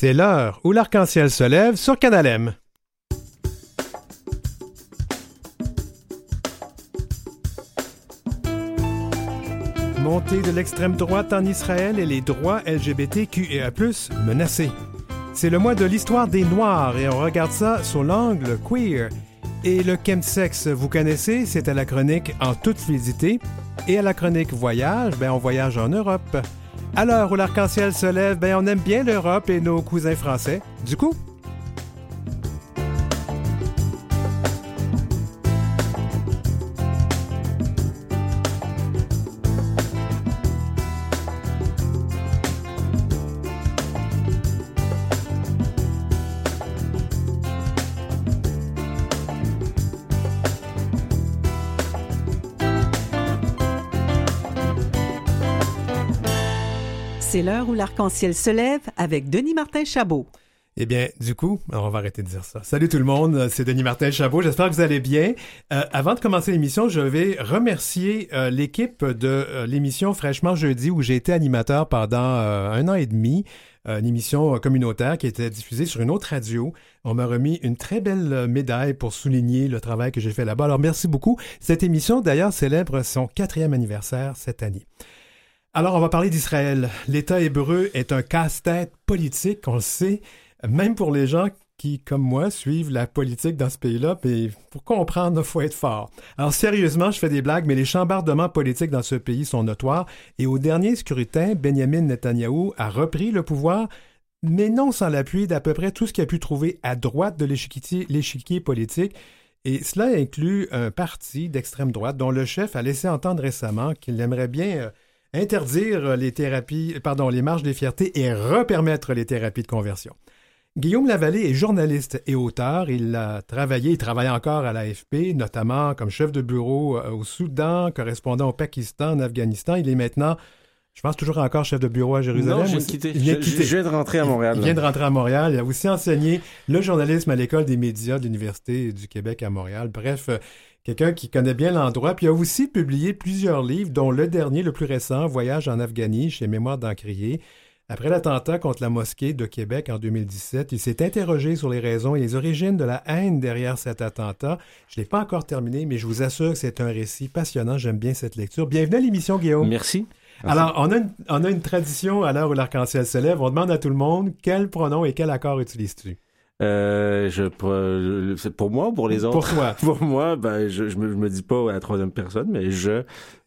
C'est l'heure où l'arc-en-ciel se lève sur Canalem. Montée de l'extrême droite en Israël et les droits LGBTQIA+, menacés. C'est le mois de l'histoire des Noirs et on regarde ça sous l'angle queer. Et le chemsex, vous connaissez, c'est à la chronique En toute fluidité. Et à la chronique Voyage, ben on voyage en Europe. À l'heure où l'arc-en-ciel se lève, ben on aime bien l'Europe et nos cousins français. Du coup, l'heure où l'arc-en-ciel se lève avec Denis Martin Chabot. Eh bien, du coup, on va arrêter de dire ça. Salut tout le monde, c'est Denis Martin Chabot. J'espère que vous allez bien. Euh, avant de commencer l'émission, je vais remercier euh, l'équipe de euh, l'émission Fraîchement Jeudi où j'ai été animateur pendant un an et demi. Une émission communautaire qui était diffusée sur une autre radio. On m'a remis une très belle médaille pour souligner le travail que j'ai fait là-bas. Alors, merci beaucoup. Cette émission, d'ailleurs, célèbre son quatrième anniversaire cette année. Alors, on va parler d'Israël. L'État hébreu est un casse-tête politique, on le sait, même pour les gens qui, comme moi, suivent la politique dans ce pays-là, mais pour comprendre, il faut être fort. Alors, sérieusement, je fais des blagues, mais les chambardements politiques dans ce pays sont notoires, et au dernier scrutin, Benjamin Netanyahou a repris le pouvoir, mais non sans l'appui d'à peu près tout ce qu'il a pu trouver à droite de l'échiquier politique, et cela inclut un parti d'extrême droite dont le chef a laissé entendre récemment qu'il aimerait bien... Euh, interdire les thérapies, pardon, les marges des fiertés et repermettre les thérapies de conversion. Guillaume Lavallée est journaliste et auteur. Il a travaillé, il travaille encore à l'AFP, notamment comme chef de bureau euh, au Soudan, correspondant au Pakistan, en Afghanistan. Il est maintenant, je pense toujours encore chef de bureau à Jérusalem. Non, je viens de Je, viens de rentrer à Montréal. Il, vient de rentrer à Montréal. Il a aussi enseigné le journalisme à l'École des médias de l'Université du Québec à Montréal. Bref, euh, quelqu'un qui connaît bien l'endroit, puis a aussi publié plusieurs livres, dont le dernier, le plus récent, Voyage en Afghanie, chez Mémoire d'Encrier. Après l'attentat contre la mosquée de Québec en 2017, il s'est interrogé sur les raisons et les origines de la haine derrière cet attentat. Je ne l'ai pas encore terminé, mais je vous assure que c'est un récit passionnant. J'aime bien cette lecture. Bienvenue à l'émission, Guillaume. Merci. Alors, on a, une, on a une tradition à l'heure où l'arc-en-ciel se lève. On demande à tout le monde quel pronom et quel accord utilises-tu? Euh, je, c'est pour moi ou pour les autres? Pour toi. pour moi, ben, je, je, me, je me dis pas à la troisième personne, mais je.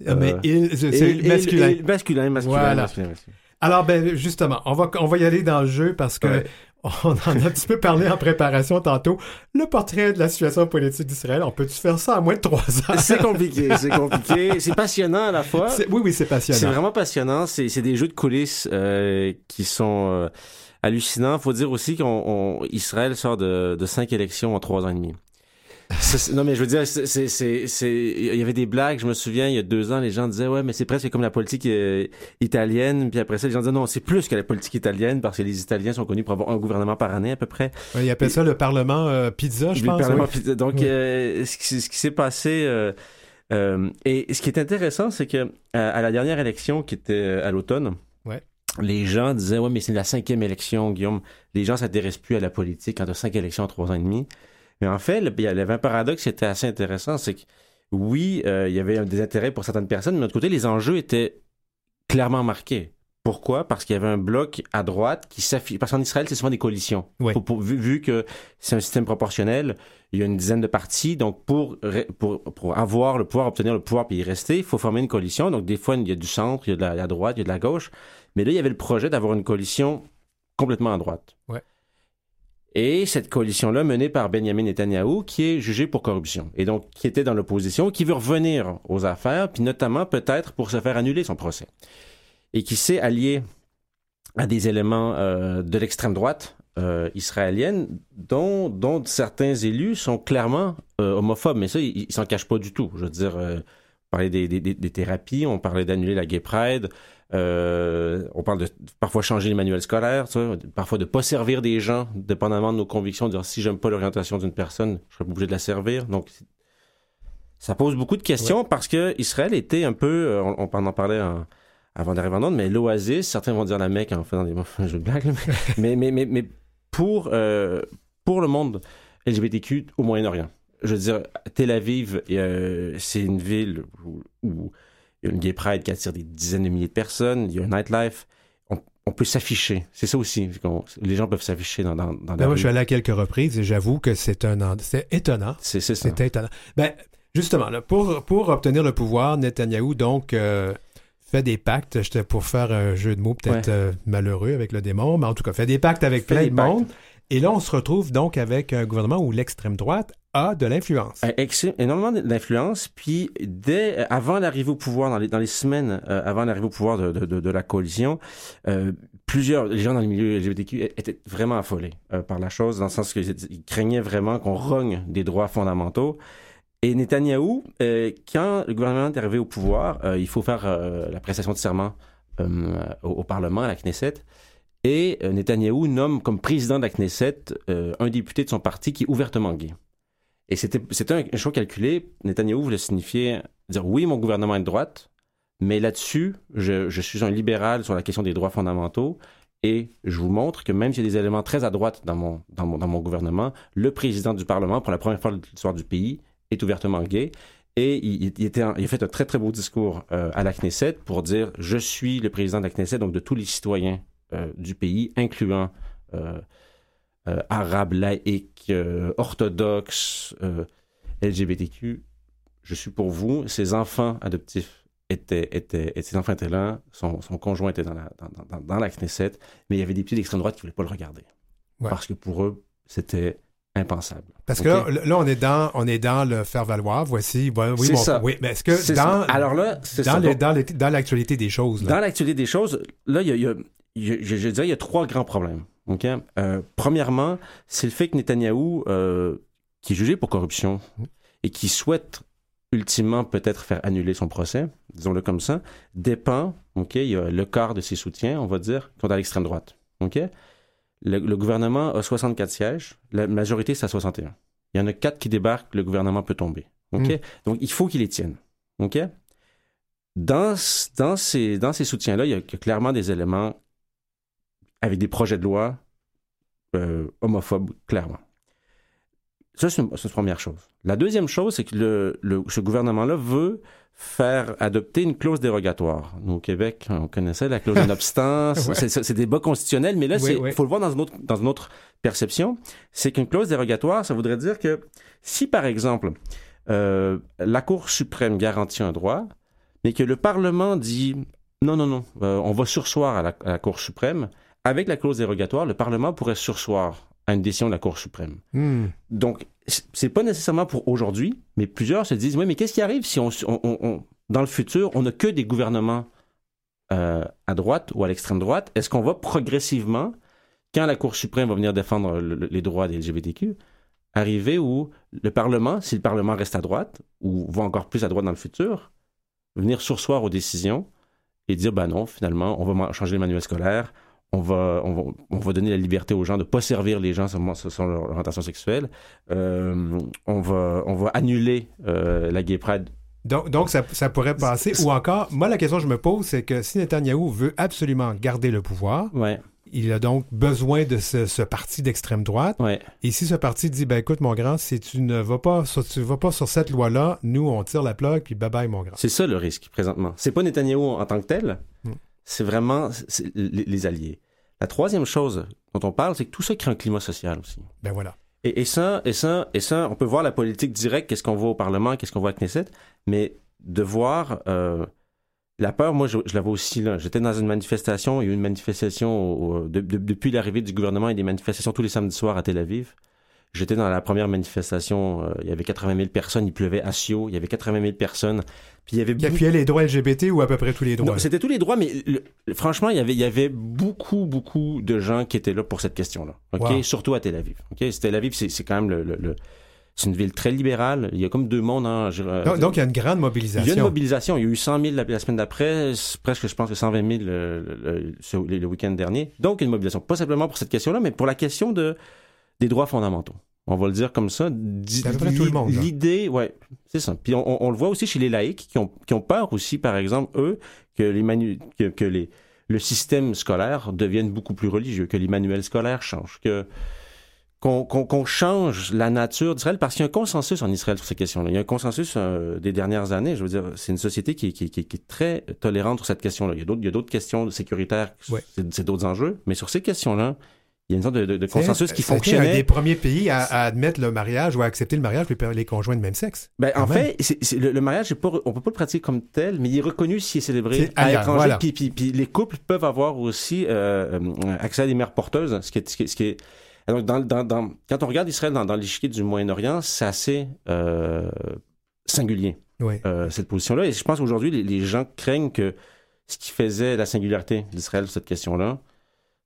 Ah, mais euh, il, c'est masculin. masculin, masculin, voilà. masculin, Alors, ben, justement, on va, on va y aller dans le jeu parce que on en a un petit peu parlé en préparation tantôt. Le portrait de la situation politique d'Israël, on peut-tu faire ça à moins de trois ans? C'est compliqué, c'est compliqué. C'est passionnant à la fois. Oui, oui, c'est passionnant. C'est vraiment passionnant. C'est des jeux de coulisses euh, qui sont euh, hallucinant. Faut dire aussi qu'Israël sort de, de cinq élections en trois ans et demi. non mais je veux dire, c'est, c'est, c'est, il y avait des blagues. Je me souviens, il y a deux ans, les gens disaient ouais, mais c'est presque comme la politique euh, italienne. Puis après ça, les gens disaient non, c'est plus que la politique italienne parce que les Italiens sont connus pour avoir un gouvernement par année à peu près. Ouais, ils appellent ça le Parlement euh, pizza, je pense. Le Parlement pizza. Donc, euh, ce, qui, ce qui s'est passé. et ce qui est intéressant, c'est que à la dernière élection qui était à l'automne, les gens disaient ouais mais c'est la cinquième élection Guillaume les gens s'intéressent plus à la politique quand tu as cinq élections en trois ans et demi mais en fait il y avait un paradoxe qui était assez intéressant c'est que oui euh, il y avait des intérêts pour certaines personnes mais de l'autre côté les enjeux étaient clairement marqués pourquoi? Parce qu'il y avait un bloc à droite qui s'affiche. Parce qu'en Israël, c'est souvent des coalitions. vu, vu, que c'est un système proportionnel, il y a une dizaine de partis. Donc, pour, pour, pour avoir le pouvoir, obtenir le pouvoir puis y rester, il faut former une coalition. Donc, des fois, il y a du centre, il y a de la droite, il y a de la gauche. Mais là, il y avait le projet d'avoir une coalition complètement à droite. Ouais. Et cette coalition-là, menée par Benjamin Netanyahu, qui est jugé pour corruption. Et donc, qui était dans l'opposition, qui veut revenir aux affaires, puis notamment peut-être pour se faire annuler son procès. Et qui s'est allié à des éléments euh, de l'extrême droite euh, israélienne, dont, dont certains élus sont clairement euh, homophobes. Mais ça, ils, s'en cachent pas du tout. Je veux dire, on parlait des, des, des, thérapies, on parlait d'annuler la Gay Pride, euh, on parle de parfois changer les manuels scolaires, parfois de pas servir des gens, dépendamment de nos convictions, de dire si j'aime pas l'orientation d'une personne, je serais obligé de la servir. Donc, ça pose beaucoup de questions parce que Israël était un peu, euh, on, on en parlait en, avant d'arriver en Onde, mais l'Oasis, certains vont dire la Mecque en faisant des jeux de blagues, mais, mais, mais, mais, pour, euh, pour le monde LGBTQ au Moyen-Orient. Je veux dire, Tel Aviv, euh, c'est une ville où, il y a une gay pride qui attire des dizaines de milliers de personnes, il y a un nightlife on peut s'afficher. C'est ça aussi. Les gens peuvent s'afficher dans, dans, dans ben Moi, je suis allé à quelques reprises et j'avoue que c'est un c'est étonnant. C'est ça. C'est étonnant. Ben, justement, là, pour, pour obtenir le pouvoir, Netanyahou, donc, euh, fait des pactes. J'étais pour faire un jeu de mots peut-être euh, malheureux avec le démon, mais en tout cas, fait des pactes avec plein de monde. Et là, on se retrouve donc avec un gouvernement où l'extrême droite a de l'influence. Énormément d'influence. Puis, dès euh, avant l'arrivée au pouvoir, dans les, semaines euh, avant l'arrivée au pouvoir de, la coalition, euh, plusieurs les gens dans le milieu LGBTQ étaient vraiment affolés par la chose, dans le sens qu'ils craignaient vraiment qu'on rogne des droits fondamentaux. Et Netanyahou, quand le gouvernement est arrivé au pouvoir, il faut faire la prestation de serment au, au, Parlement, à la Knesset. Et Netanyahou nomme comme président de la Knesset un député de son parti qui est ouvertement gay. Et c'était, un, choix calculé. Netanyahou voulait signifier, dire oui, mon gouvernement est de droite, mais là-dessus, je, suis un libéral sur la question des droits fondamentaux. Et je vous montre que même s'il y a des éléments très à droite dans mon, dans mon, dans mon gouvernement, le président du Parlement, pour la première fois de l'histoire du pays, est ouvertement gay. Et il a fait un très, très beau discours euh, à la Knesset pour dire Je suis le président de la Knesset, donc de tous les citoyens euh, du pays, incluant euh, euh, arabes, laïcs, orthodoxes, LGBTQ. Je suis pour vous. Ses enfants adoptifs étaient, étaient, ses enfants étaient là, son, conjoint était dans la, dans, dans, la Knesset, mais il y avait des petits d'extrême droite qui ne voulaient pas le regarder. Parce que pour eux, c'était impensable. Parce que là, on est dans, on est dans le faire valoir. Voici, oui, c'est ça. oui, mais est-ce que dans, alors là, dans, dans, l'actualité des choses, dans l'actualité des choses, là, il y a, je, je, dirais, il y a trois grands problèmes. Euh, premièrement, c'est le fait que Netanyahou, euh, qui est jugé pour corruption et qui souhaite ultimement peut-être faire annuler son procès, disons-le comme ça, dépend, ok, il y a le quart de ses soutiens, on va dire, qui sont à l'extrême droite. ok? Le, le, gouvernement a 64 sièges, la majorité c'est à 61. Il y en a quatre qui débarquent, le gouvernement peut tomber. ok? Mm. Donc il faut qu'il les tienne. ok? Dans, dans ces, dans ces soutiens-là, il y a clairement des éléments avec des projets de loi euh, homophobes, clairement. Ça, c'est une, une, première chose. La deuxième chose, c'est que le, le, ce gouvernement-là veut faire adopter une clause dérogatoire. Nous, au Québec, on connaissait la clause d'inobstance. C'est des bas constitutionnels, mais là, il faut le voir dans une autre, dans une autre perception. C'est qu'une clause dérogatoire, ça voudrait dire que si, par exemple, euh, la Cour suprême garantit un droit, mais que le Parlement dit non, non, non, euh, on va sursoir à la, à la Cour suprême, avec la clause dérogatoire, le Parlement pourrait sursoir à une décision de la Cour suprême. Hmm. Donc, c'est pas nécessairement pour aujourd'hui, mais plusieurs se disent, oui, mais qu'est-ce qui arrive si on, dans le futur, on n'a que des gouvernements euh, à droite ou à l'extrême droite? Est-ce qu'on va progressivement, quand la Cour suprême va venir défendre les droits des LGBTQ, arriver où le Parlement, si le Parlement reste à droite, ou va encore plus à droite dans le futur, venir sursoir aux décisions et dire, ben non, finalement, on va changer les manuels scolaires, on va, on va, on va donner la liberté aux gens de pas servir les gens sur leur orientation sexuelle. Euh, on va, on va annuler euh, la gay pride. Donc, donc ça, ça pourrait passer. Ou encore, moi, la question que je me pose, c'est que si Netanyahou veut absolument garder le pouvoir, ouais. il a donc besoin de ce, ce parti d'extrême droite. Ouais. Et si ce parti dit, ben écoute, mon grand, si tu ne vas pas sur, tu vas pas sur cette loi-là, nous, on tire la plug, puis bye bye, mon grand. C'est ça le risque, présentement. C'est pas Netanyahou en tant que tel. Hmm c'est vraiment les, alliés. La troisième chose dont on parle, c'est que tout ça crée un climat social aussi. Ben voilà. Et, ça, et ça, et ça, on peut voir la politique directe, qu'est-ce qu'on voit au Parlement, qu'est-ce qu'on voit à Knesset, mais de voir euh, la peur, moi, je, la vois aussi là. J'étais dans une manifestation, il y a eu une manifestation depuis l'arrivée du gouvernement, il y a des manifestations tous les samedis soirs à Tel Aviv. J'étais dans la première manifestation, euh, il y avait 80 000 personnes, il pleuvait à Sio, il y avait 80 000 personnes. Puis il y avait qui appuyait les droits LGBT ou à peu près tous les droits? C'était tous les droits, mais franchement, il y, avait, il y avait beaucoup, beaucoup de gens qui étaient là pour cette question-là. OK? Surtout à Tel Aviv. OK? Tel Aviv, c'est quand même le, c'est une ville très libérale. Il y a comme deux mondes. Hein, donc, il y a une grande mobilisation. Il y a une mobilisation. Il y a eu 100 000 la, semaine d'après, presque, je pense, que 120 000 le, le week-end dernier. Donc, une mobilisation. Pas simplement pour cette question-là, mais pour la question de, des droits fondamentaux. On va le dire comme ça. L'idée, ouais, c'est ça. Puis on, le voit aussi chez les laïcs qui ont, qui ont peur aussi, par exemple, eux, que les, que, que les le système scolaire devienne beaucoup plus religieux, que les manuels scolaires changent, que qu'on change la nature d'Israël, parce qu'il y a un consensus en Israël sur ces questions-là. Il y a un consensus euh, des dernières années. Je veux dire, c'est une société qui, qui, qui, est très tolérante sur cette question-là. Il y a d'autres questions sécuritaires, c'est d'autres enjeux, mais sur ces questions-là, il y a une sorte de, consensus qui fonctionne. C'est un des premiers pays à, admettre le mariage ou à accepter le mariage pour les conjoints de même sexe. Ben, en fait, le, mariage, pas, on peut pas le pratiquer comme tel, mais il est reconnu s'il est célébré à l'étranger. Puis, les couples peuvent avoir aussi euh, euh, accès à des mères porteuses, ce qui est, ce qui est, donc, dans, dans, quand on regarde Israël dans, dans l'échiquier du Moyen-Orient, c'est assez euh, singulier, cette position-là. Et je pense qu'aujourd'hui, les, les, gens craignent que ce qui faisait la singularité d'Israël sur cette question-là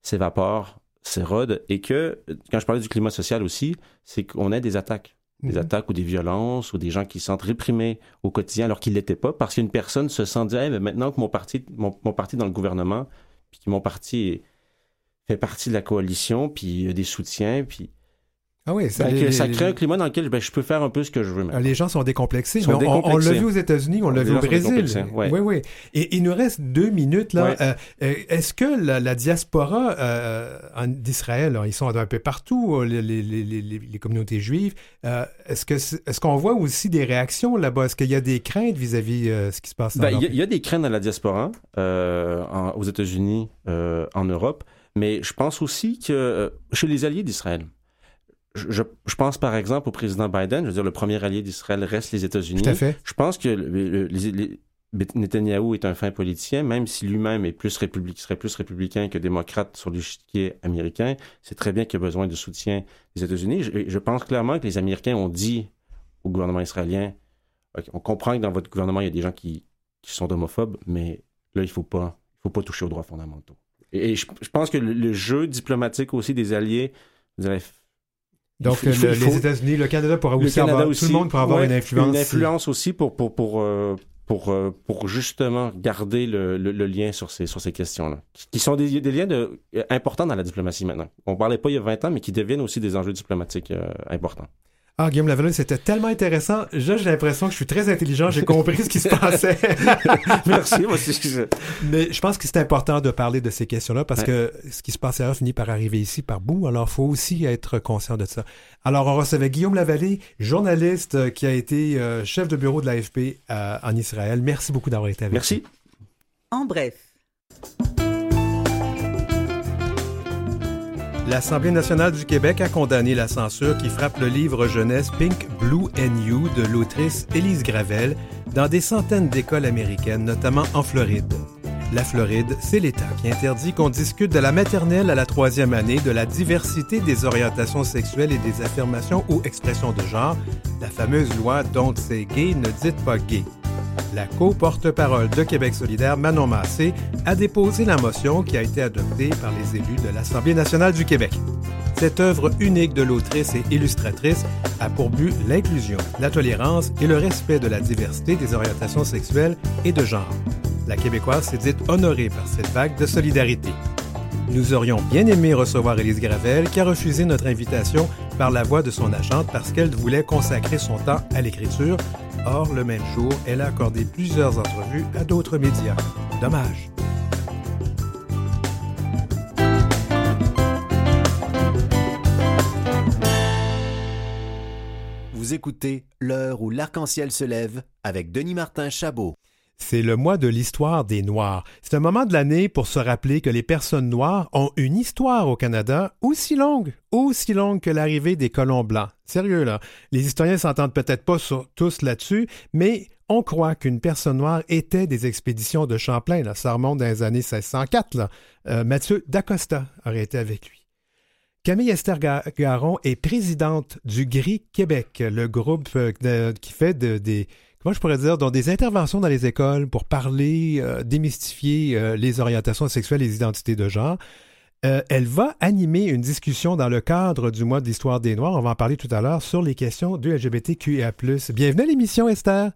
s'évapore s'érode et que, quand je parlais du climat social aussi, c'est qu'on a des attaques. Des mhm. attaques ou des violences ou des gens qui se sentent réprimés au quotidien alors qu'ils ne l'étaient pas parce qu'une personne se sent dire mais maintenant que mon parti, mon, parti dans le gouvernement, puis que mon parti fait partie de la coalition, puis il y a des soutiens, puis ah oui, ça, ça crée un climat dans lequel ben, je peux faire un peu ce que je veux. Les gens sont décomplexés. On, l'a vu aux États-Unis, on l'a vu au Brésil. Oui, oui. Et il nous reste deux minutes là. Euh, euh, est-ce que la, diaspora euh, d'Israël, ils sont un peu partout, les, les, communautés juives. est-ce que est-ce qu'on voit aussi des réactions là-bas? Est-ce qu'il y a des craintes vis-à-vis -vis, ce qui se passe ben, Il y, a des craintes dans la diaspora aux États-Unis, en Europe, mais je pense aussi que chez les alliés d'Israël je, je, pense par exemple au président Biden, je veux dire, le premier allié d'Israël reste les États-Unis. Tout à fait. Je pense que les, Netanyahou est un fin politicien, même si lui-même est plus républicain, serait plus républicain que démocrate sur l'échiquier américain. C'est très bien qu'il a besoin de soutien des États-Unis. Je, je, pense clairement que les Américains ont dit au gouvernement israélien, on comprend que dans votre gouvernement, il y a des gens qui, qui sont homophobes, mais là, il faut pas, il faut pas toucher aux droits fondamentaux. Et, je, pense que le, jeu diplomatique aussi des alliés, donc, les États-Unis, le Canada pourra aussi avoir, tout le monde pourra avoir une influence. Une influence aussi pour, pour, pour, euh, pour, euh, pour, justement garder le, le, lien sur ces, sur ces questions-là, qui sont des, des liens de, importants dans la diplomatie maintenant. On parlait pas il y a 20 ans, mais qui deviennent aussi des enjeux diplomatiques euh, importants. Ah, Guillaume Lavallée, c'était tellement intéressant. J'ai l'impression que je suis très intelligent. J'ai compris ce qui se passait. Merci. Moi aussi, Mais je pense que c'est important de parler de ces questions-là parce que ce qui se passe ailleurs finit par arriver ici par bout. Alors, il faut aussi être conscient de ça. Alors, on recevait Guillaume Lavallée, journaliste euh, qui a été euh, chef de bureau de l'AFP euh, en Israël. Merci beaucoup d'avoir été avec nous. Merci. En bref. L'Assemblée nationale du Québec a condamné la censure qui frappe le livre jeunesse Pink, Blue and You de l'autrice Élise Gravel dans des centaines d'écoles américaines, notamment en Floride. La Floride, c'est l'État qui interdit qu'on discute de la maternelle à la troisième année, de la diversité des orientations sexuelles et des affirmations ou expressions de genre, la fameuse loi Don't say gay, ne dites pas gay. La co-porte-parole de Québec solidaire, Manon Massé, a déposé la motion qui a été adoptée par les élus de l'Assemblée nationale du Québec. Cette œuvre unique de l'autrice et illustratrice a pour but l'inclusion, la tolérance et le respect de la diversité des orientations sexuelles et de genre. La Québécoise s'est dite honorée par cette vague de solidarité. Nous aurions bien aimé recevoir Élise Gravel, qui a refusé notre invitation par la voix de son agente parce qu'elle voulait consacrer son temps à l'écriture. Or, le même jour, elle a accordé plusieurs entrevues à d'autres médias. Dommage. Vous écoutez L'heure où l'arc-en-ciel se lève avec Denis Martin Chabot. C'est le mois de l'histoire des Noirs. C'est un moment de l'année pour se rappeler que les personnes noires ont une histoire au Canada aussi longue, aussi longue que l'arrivée des colons blancs. Sérieux, là. Les historiens s'entendent peut-être pas tous là-dessus, mais on croit qu'une personne noire était des expéditions de Champlain. Là. Ça remonte dans les années 1604. Là. Euh, Mathieu D'Acosta aurait été avec lui. Camille Esther Garon est présidente du GRI Québec, le groupe euh, qui fait des moi je pourrais dire, dans des interventions dans les écoles pour parler, euh, démystifier euh, les orientations sexuelles et les identités de genre. Euh, elle va animer une discussion dans le cadre du mois de l'histoire des Noirs, on va en parler tout à l'heure, sur les questions du LGBTQIA+. Bienvenue à l'émission, Esther.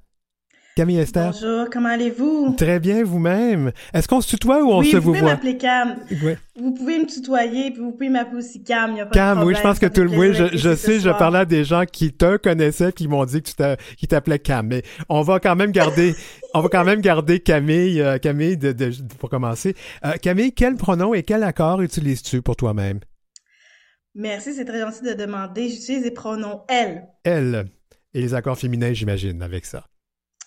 Camille Esther. Bonjour, comment allez-vous? Très bien, vous-même. Est-ce qu'on se tutoie ou on se vous, vous pouvez m'appeler Cam. Vous pouvez me tutoyer, puis vous pouvez m'appeler aussi Cam. Y a pas Cam, de oui, je pense que tout le monde, je, je sais, je parlais à des gens qui te connaissaient, qui m'ont dit que tu t'appelais Cam. Mais on va quand même garder, on va quand même garder Camille, euh, Camille, de, de, pour commencer. Euh, Camille, quel pronom et quel accord utilises-tu pour toi-même? Merci, c'est très gentil de demander. J'utilise les pronoms elle. Elle. Et les accords féminins, j'imagine, avec ça.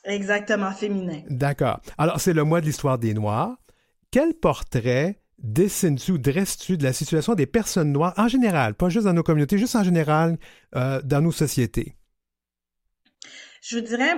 Exactement, féminin. D'accord. Alors, c'est le mois de l'histoire des Noirs. Quel portrait dessines-tu ou dresses-tu de la situation des personnes noires en général, pas juste dans nos communautés, juste en général euh, dans nos sociétés? Je dirais,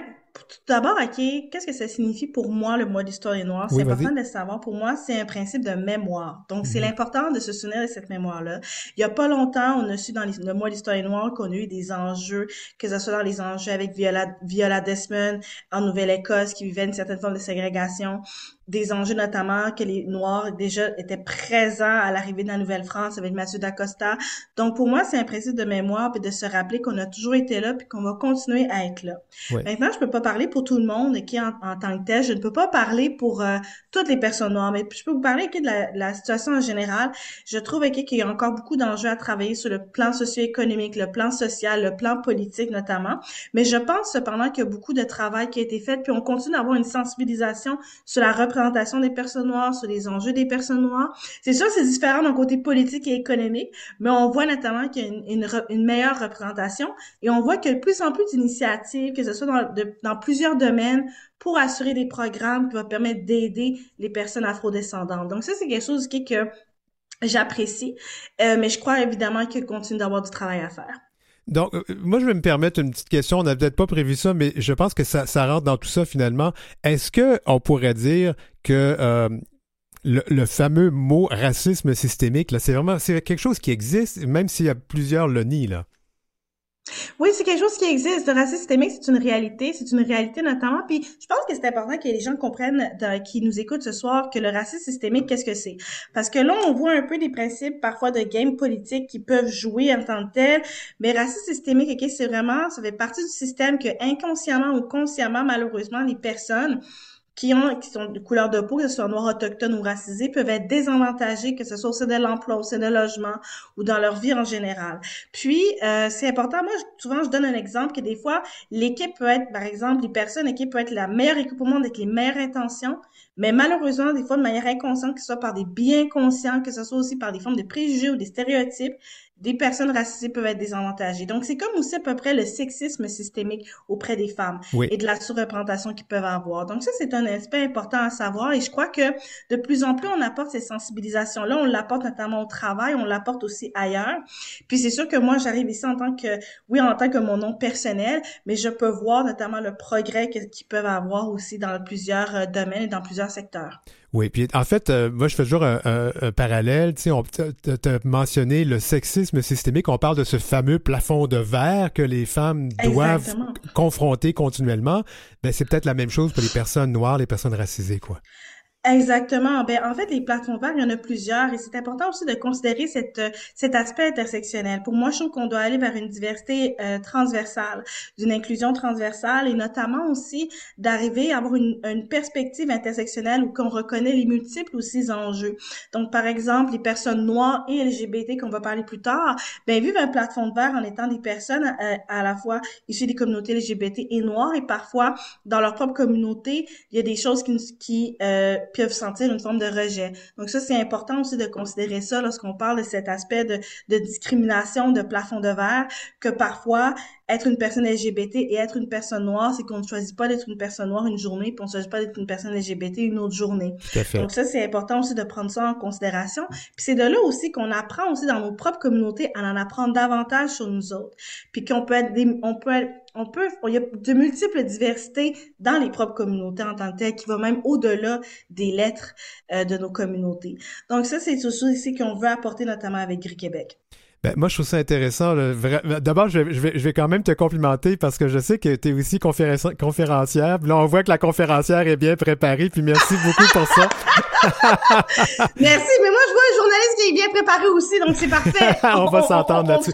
tout d'abord, OK, qu'est-ce que ça signifie pour moi le mois d'histoire des Noirs? C'est important de le savoir. Pour moi, c'est un principe de mémoire. Donc, c'est mhm. l'important de se souvenir de cette mémoire-là. Il y a pas longtemps, on a su dans le mois d'histoire des Noirs qu'on a eu des enjeux, que ce soit dans les enjeux avec Viola, Viola Desmond en Nouvelle-Écosse, qui vivait une certaine forme de ségrégation, des enjeux notamment que les Noirs déjà étaient présents à l'arrivée de la Nouvelle-France avec Mathieu Dacosta. Donc pour moi, c'est un principe de mémoire puis de se rappeler qu'on a toujours été là puis qu'on va continuer à être là. Maintenant, je peux pas parler pour tout le monde qui en, en tant que tel, je ne peux pas parler pour euh, toutes les personnes noires, mais je peux vous parler de la, la situation en général. Je trouve qu'il y a encore beaucoup d'enjeux à travailler sur le plan socio-économique, le plan social, le plan politique notamment. Mais je pense cependant qu'il y a beaucoup de travail qui a été fait puis on continue d'avoir une sensibilisation sur la représentation représentation des personnes noires, sur les enjeux des personnes noires. C'est sûr, c'est différent d'un côté politique et économique, mais on voit notamment qu'il y a une, meilleure représentation et on voit a de plus en plus d'initiatives, que ce soit dans, dans plusieurs domaines, pour assurer des programmes qui vont permettre d'aider les personnes afrodescendantes. Donc ça, c'est quelque chose qui, que j'apprécie, euh, mais je crois évidemment qu'il continue d'avoir du travail à faire. Donc, euh, moi, je vais me permettre une petite question. On n'a peut-être pas prévu ça, mais je pense que ça, rentre dans tout ça finalement. Est-ce que on pourrait dire que euh, le, fameux mot racisme systémique, là, c'est vraiment c'est quelque chose qui existe, même s'il y a plusieurs le là? Oui, c'est quelque chose qui existe. Le racisme systémique, c'est une réalité. C'est une réalité notamment. Puis je pense que c'est important que les gens comprennent, qui nous écoutent ce soir, que le racisme systémique, qu'est-ce que c'est? Parce que là, on voit un peu des principes parfois de game politique qui peuvent jouer en tant que tel. Mais racisme systémique, ok, c'est vraiment, ça fait partie du système que inconsciemment ou consciemment, malheureusement, les personnes qui ont qui sont de couleur de peau, que ce soit noirs autochtones ou racisés, peuvent être désavantagés, que ce soit au sein de l'emploi, au sein de logement ou dans leur vie en général. Puis, euh, c'est important. Moi, souvent, je donne un exemple que des fois, l'équipe peut être, par exemple, les personnes, l'équipe peut être la meilleure équipe au monde avec les meilleures intentions, mais malheureusement, des fois, de manière inconsciente, que ce soit par des biens conscients, que ce soit aussi par des formes de préjugés ou des stéréotypes, des personnes racisées peuvent être désavantagées. Donc, c'est comme aussi à peu près le sexisme systémique auprès des femmes et de la sous-représentation qu'ils peuvent avoir. Donc, ça, c'est un aspect important à savoir et je crois que de plus en plus, on apporte ces sensibilisations-là. On l'apporte notamment au travail, on l'apporte aussi ailleurs. Puis, c'est sûr que moi, j'arrive ici en tant que, oui, en tant que mon nom personnel, mais je peux voir notamment le progrès qu'ils peuvent avoir aussi dans plusieurs euh, domaines et dans plusieurs secteurs. Oui, puis en fait, euh, moi, je fais toujours un, parallèle. Tu sais, on as mentionné le sexisme systémique. On parle de ce fameux plafond de verre que les femmes doivent confronter continuellement. Ben, c'est peut-être la même chose pour les personnes noires, les personnes racisées, quoi. Exactement. Ben, en fait, les plateformes vertes, il y en a plusieurs et c'est important aussi de considérer cette, cet aspect intersectionnel. Pour moi, je trouve qu'on doit aller vers une diversité euh, transversale, d'une inclusion transversale et notamment aussi d'arriver à avoir une, une, perspective intersectionnelle où qu'on reconnaît les multiples aussi enjeux. Donc, par exemple, les personnes noires et LGBT qu'on va parler plus tard, ben, vivent un plateforme vert en étant des personnes euh, à la fois issues des communautés LGBT et noires et parfois dans leur propre communauté, il y a des choses qui, qui euh, peuvent sentir une forme de rejet. Donc ça, c'est important aussi de considérer ça lorsqu'on parle de cet aspect de, de discrimination, de plafond de verre, que parfois, être une personne LGBT et être une personne noire, c'est qu'on ne choisit pas d'être une personne noire une journée, puis on ne choisit pas d'être une personne LGBT une autre journée. Donc ça, c'est important aussi de prendre ça en considération. Puis c'est de là aussi qu'on apprend aussi dans nos propres communautés à en apprendre davantage sur nous autres. Puis qu'on peut être des, on peut être, on peut, il y a de multiples diversités dans les propres communautés en tant que telles, qui va même au-delà des lettres euh, de nos communautés. Donc ça, c'est aussi ici qu'on veut apporter notamment avec Gris Québec. Ben, moi, je trouve ça intéressant. D'abord, je, vais, je vais quand même te complimenter parce que je sais que tu es aussi conférencière. Là, on voit que la conférencière est bien préparée. Puis merci beaucoup pour ça. merci. Mais moi, je vois un journaliste qui est bien préparé aussi, donc c'est parfait. on, va s'entendre là-dessus.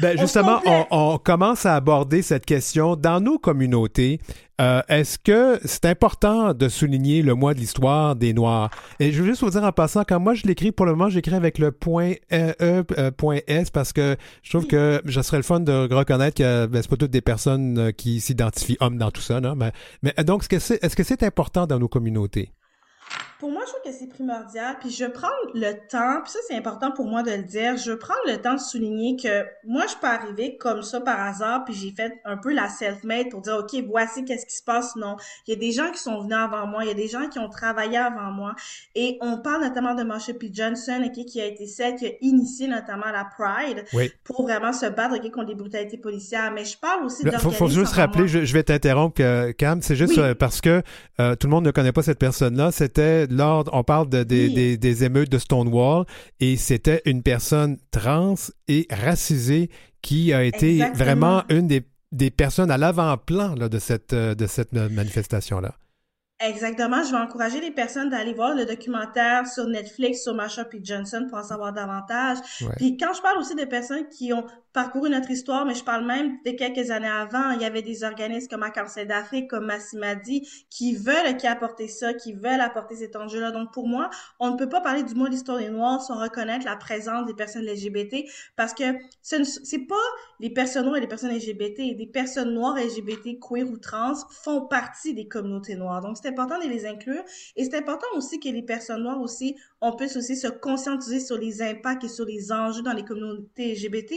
Ben, justement, on, on, commence à aborder cette question dans nos communautés. Euh, Est-ce que c'est important de souligner le mois de l'histoire des Noirs? Et je veux juste vous dire en passant, quand moi je l'écris, pour le moment, j'écris avec le point E, euh, point S parce que je trouve que je serais le fun de reconnaître que ben, c'est pas toutes des personnes euh, qui s'identifient hommes dans tout ça. Non? Mais, mais donc, est-ce que c'est important dans nos communautés? Pour moi, je trouve que c'est primordial. Puis je prends le temps, puis ça c'est important pour moi de le dire, je prends le temps de souligner que moi je peux arriver comme ça par hasard, puis j'ai fait un peu la self-made pour dire ok voici qu'est-ce qui se passe. Non, il y a des gens qui sont venus avant moi, il y a des gens qui ont travaillé avant moi, et on parle notamment de Marsha P. Johnson, ok, qui a été celle qui a initié notamment la Pride pour vraiment se battre ok, contre les brutalités policières. Mais je parle aussi de faut, faut juste rappeler, je, vais t'interrompre, euh, Cam, c'est juste euh, parce que euh, tout le monde ne connaît pas cette personne-là. C'était lors, on parle de, des, des, émeutes de Stonewall, et c'était une personne trans et racisée qui a été vraiment une des, des personnes à l'avant-plan de cette, euh, de cette manifestation-là. Exactement. Je vais encourager les personnes d'aller voir le documentaire sur Netflix sur Marsha P. Johnson pour en savoir davantage. Puis quand je parle aussi de personnes qui ont parcouru notre histoire, mais je parle même de quelques années avant, il y avait des organismes comme Cancer d'Afrique, comme Massimadi, qui veulent qui apporter ça, qui veulent apporter cet enjeu-là. Donc pour moi, on ne peut pas parler du mot d'histoire des Noirs sans reconnaître la présence des personnes LGBT, parce que ce n'est pas les personnes noires et les personnes LGBT, des personnes noires LGBT, queer ou trans font partie des communautés noires. Donc c'est important de les inclure et c'est important aussi que les personnes noires aussi, on puisse aussi se conscientiser sur les impacts et sur les enjeux dans les communautés LGBT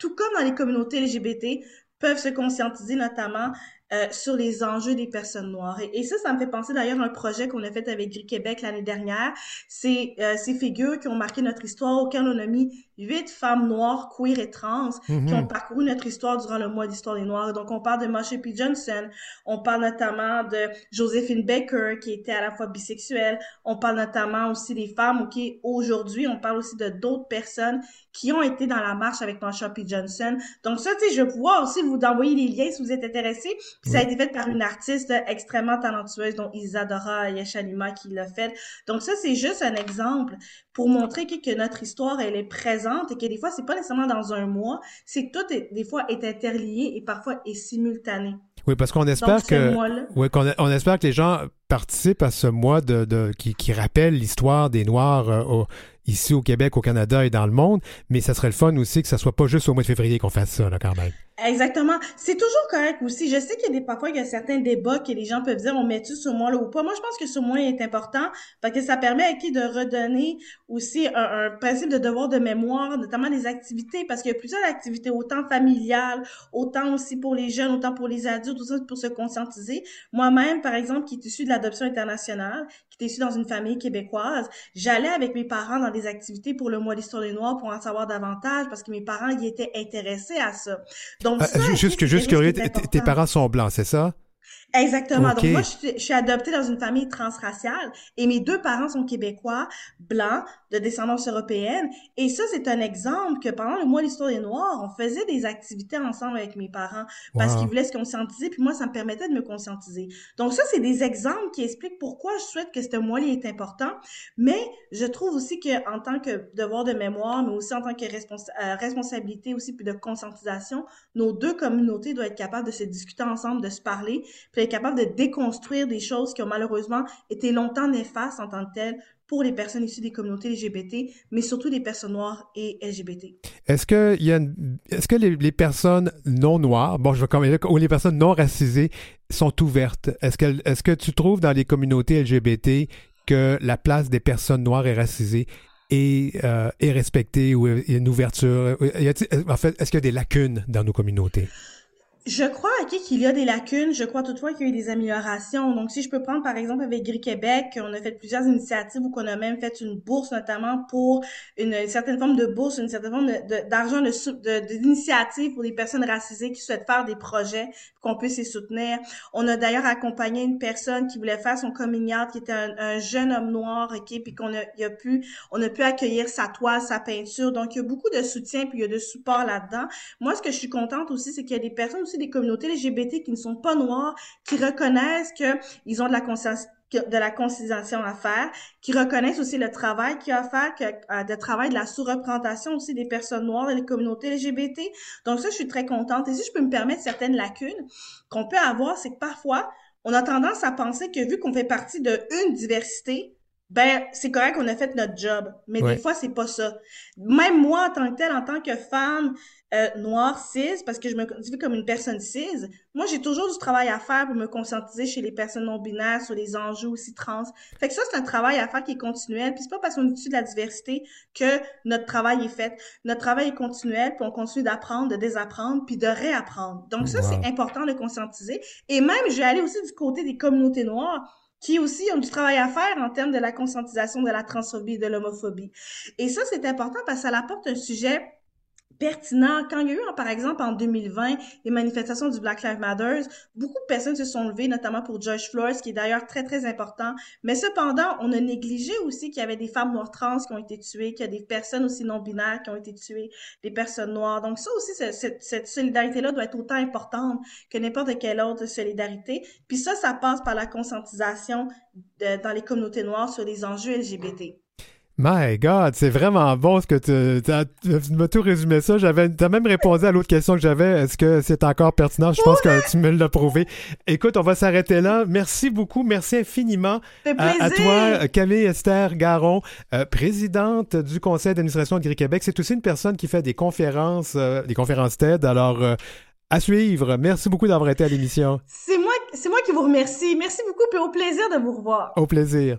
tout comme dans les communautés LGBT, peuvent se conscientiser notamment euh, sur les enjeux des personnes noires. Et, ça, ça me fait penser d'ailleurs à un projet qu'on a fait avec Gris Québec l'année dernière. C'est euh, ces figures qui ont marqué notre histoire, auxquelles on a mis huit femmes noires, queer et trans, qui ont mhm. parcouru notre histoire durant le mois d'histoire des Noirs. Donc, on parle de Marsha P. Johnson, on parle notamment de Josephine Baker, qui était à la fois bisexuelle, on parle notamment aussi des femmes, OK, aujourd'hui, on parle aussi de d'autres personnes qui ont été dans la marche avec Marsha P. Johnson. Donc ça, tu sais, je vais pouvoir aussi vous envoyer les liens si vous êtes intéressés. Puis ça a été fait par une artiste extrêmement talentueuse, dont Isadora Yeshalima qui l'a fait. Donc ça, c'est juste un exemple pour montrer que, que, notre histoire, elle est présente et que des fois, c'est pas nécessairement dans un mois, c'est que tout, est, des fois, est interlié et parfois est simultané. Oui, parce qu'on espère que, oui, qu'on on espère que les gens participent à ce mois de, de qui, qui rappelle l'histoire des Noirs euh, au, ici au Québec, au Canada et dans le monde, mais ça serait le fun aussi que ça soit pas juste au mois de février qu'on fasse ça, là, quand même. Exactement. C'est toujours correct aussi. Je sais qu'il y a des parfois il y a certains débats que les gens peuvent dire on met-tu ce mois-là ou pas. Moi, je pense que ce mois est important parce que ça permet à qui de redonner aussi un, principe de devoir de mémoire, notamment des activités, parce qu'il y a plusieurs activités, autant familiales, autant aussi pour les jeunes, autant pour les adultes, tout ça pour se conscientiser. Moi-même, par exemple, qui est issue de l'adoption internationale, qui est issue dans une famille québécoise, j'allais avec mes parents dans des activités pour le mois d'histoire des Noirs pour en savoir davantage parce que mes parents y étaient intéressés à ça. Euh, juste, juste curieux, tes parents sont blancs, c'est ça? Exactement. Donc moi, je suis, adoptée dans une famille transraciale et mes deux parents sont québécois, blancs, de descendance européenne. Et ça, c'est un exemple que pendant le mois de l'histoire des Noirs, on faisait des activités ensemble avec mes parents parce qu'ils voulaient se conscientiser. Puis moi, ça me permettait de me conscientiser. Donc ça, c'est des exemples qui expliquent pourquoi je souhaite que ce mois-là est important. Mais je trouve aussi que en tant que devoir de mémoire, mais aussi en tant que euh, responsabilité aussi puis de conscientisation, nos deux communautés doivent être capables de se discuter ensemble, de se parler être capable de déconstruire des choses qui ont malheureusement été longtemps néfastes en tant que telles pour les personnes issues des communautés LGBT, mais surtout les personnes noires et LGBT. Est-ce que, y a est-ce que les, personnes non noires, bon, je vais quand même ou les personnes non racisées sont ouvertes? Est-ce que, est-ce que tu trouves dans les communautés LGBT que la place des personnes noires et racisées est, euh, est respectée ou il y a une ouverture? En fait, est-ce qu'il y a des lacunes dans nos communautés? Je crois qu'il y a des lacunes. Je crois toutefois qu'il y a eu des améliorations. Donc, si je peux prendre par exemple avec Gris Québec, on a fait plusieurs initiatives ou qu'on a même fait une bourse notamment pour une, certaine forme de bourse, une certaine forme d'argent de, d'initiative pour les personnes racisées qui souhaitent faire des projets, qu'on puisse les soutenir. On a d'ailleurs accompagné une personne qui voulait faire son coming out, qui était un, jeune homme noir, ok, puis qu'on a, a pu, on a pu accueillir sa toile, sa peinture. Donc, il y a beaucoup de soutien puis il y a de support là-dedans. Moi, ce que je suis contente aussi, c'est qu'il y a des personnes des communautés LGBT qui ne sont pas noires, qui reconnaissent qu'ils ont de la conscience de la conciliation à faire, qui reconnaissent aussi le travail qu'il y a à faire, que, euh, de travail de la sous-représentation aussi des personnes noires dans les communautés LGBT. Donc ça, je suis très contente. Et si je peux me permettre certaines lacunes qu'on peut avoir, c'est que parfois, on a tendance à penser que vu qu'on fait partie d'une diversité, ben c'est correct qu'on a fait notre job. Mais des fois, c'est pas ça. Même moi, en tant que telle, en tant que femme euh, noire, cis, parce que je me vis comme une personne cis, moi, j'ai toujours du travail à faire pour me conscientiser chez les personnes non-binaires sur les enjeux aussi trans. Fait que ça, c'est un travail à faire qui est continuel. Puis c'est pas parce qu'on étudie de la diversité que notre travail est fait. Notre travail est continuel, puis on continue d'apprendre, de désapprendre, puis de réapprendre. Donc ça, c'est important de conscientiser. Et même, je vais aller aussi du côté des communautés noires qui aussi ont du travail à faire en termes de la conscientisation de la transphobie et de l'homophobie. Et ça, c'est important parce que ça apporte un sujet pertinent. Quand il y a eu, par exemple, en 2020, les manifestations du Black Lives Matter, beaucoup de personnes se sont levées, notamment pour George Floyd, ce qui est d'ailleurs très, très important. Mais cependant, on a négligé aussi qu'il y avait des femmes noires trans qui ont été tuées, qu'il y a des personnes aussi non-binaires qui ont été tuées, des personnes noires. Donc ça aussi, cette, solidarité-là doit être autant importante que n'importe quelle autre solidarité. Puis ça, ça passe par la conscientisation dans les communautés noires sur les enjeux LGBT. My God, c'est vraiment bon ce que tu, tu, m'as tout résumé ça. J'avais, as même répondu à l'autre question que j'avais. Est-ce que c'est encore pertinent? Je pense que tu me l'as prouvé. Écoute, on va s'arrêter là. Merci beaucoup. Merci infiniment à, toi, Camille Esther Garon, euh, présidente du conseil d'administration de Gris-Québec. C'est aussi une personne qui fait des conférences, euh, des conférences TED. Alors, euh, à suivre. Merci beaucoup d'avoir été à l'émission. C'est moi, c'est moi qui vous remercie. Merci beaucoup et au plaisir de vous revoir. Au plaisir.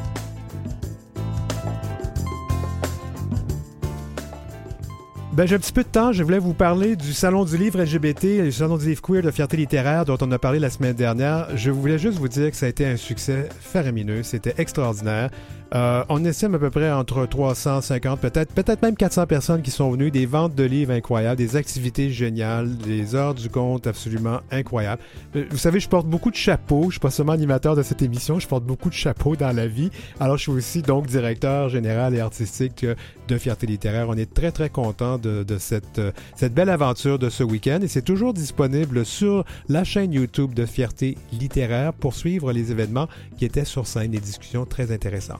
Ben, j'ai un petit peu de temps. Je voulais vous parler du Salon du livre LGBT, du Salon du livre queer de fierté littéraire dont on a parlé la semaine dernière. Je voulais juste vous dire que ça a été un succès faramineux. C'était extraordinaire. Euh, on estime à peu près entre 350, peut-être peut-être même 400 personnes qui sont venues, des ventes de livres incroyables, des activités géniales, des heures du compte absolument incroyables. Euh, vous savez, je porte beaucoup de chapeaux. Je suis pas seulement animateur de cette émission, je porte beaucoup de chapeaux dans la vie. Alors, je suis aussi donc directeur général et artistique de Fierté littéraire. On est très très content de, cette, euh, cette belle aventure de ce week-end et c'est toujours disponible sur la chaîne YouTube de Fierté littéraire pour suivre les événements qui étaient sur scène, des discussions très intéressantes.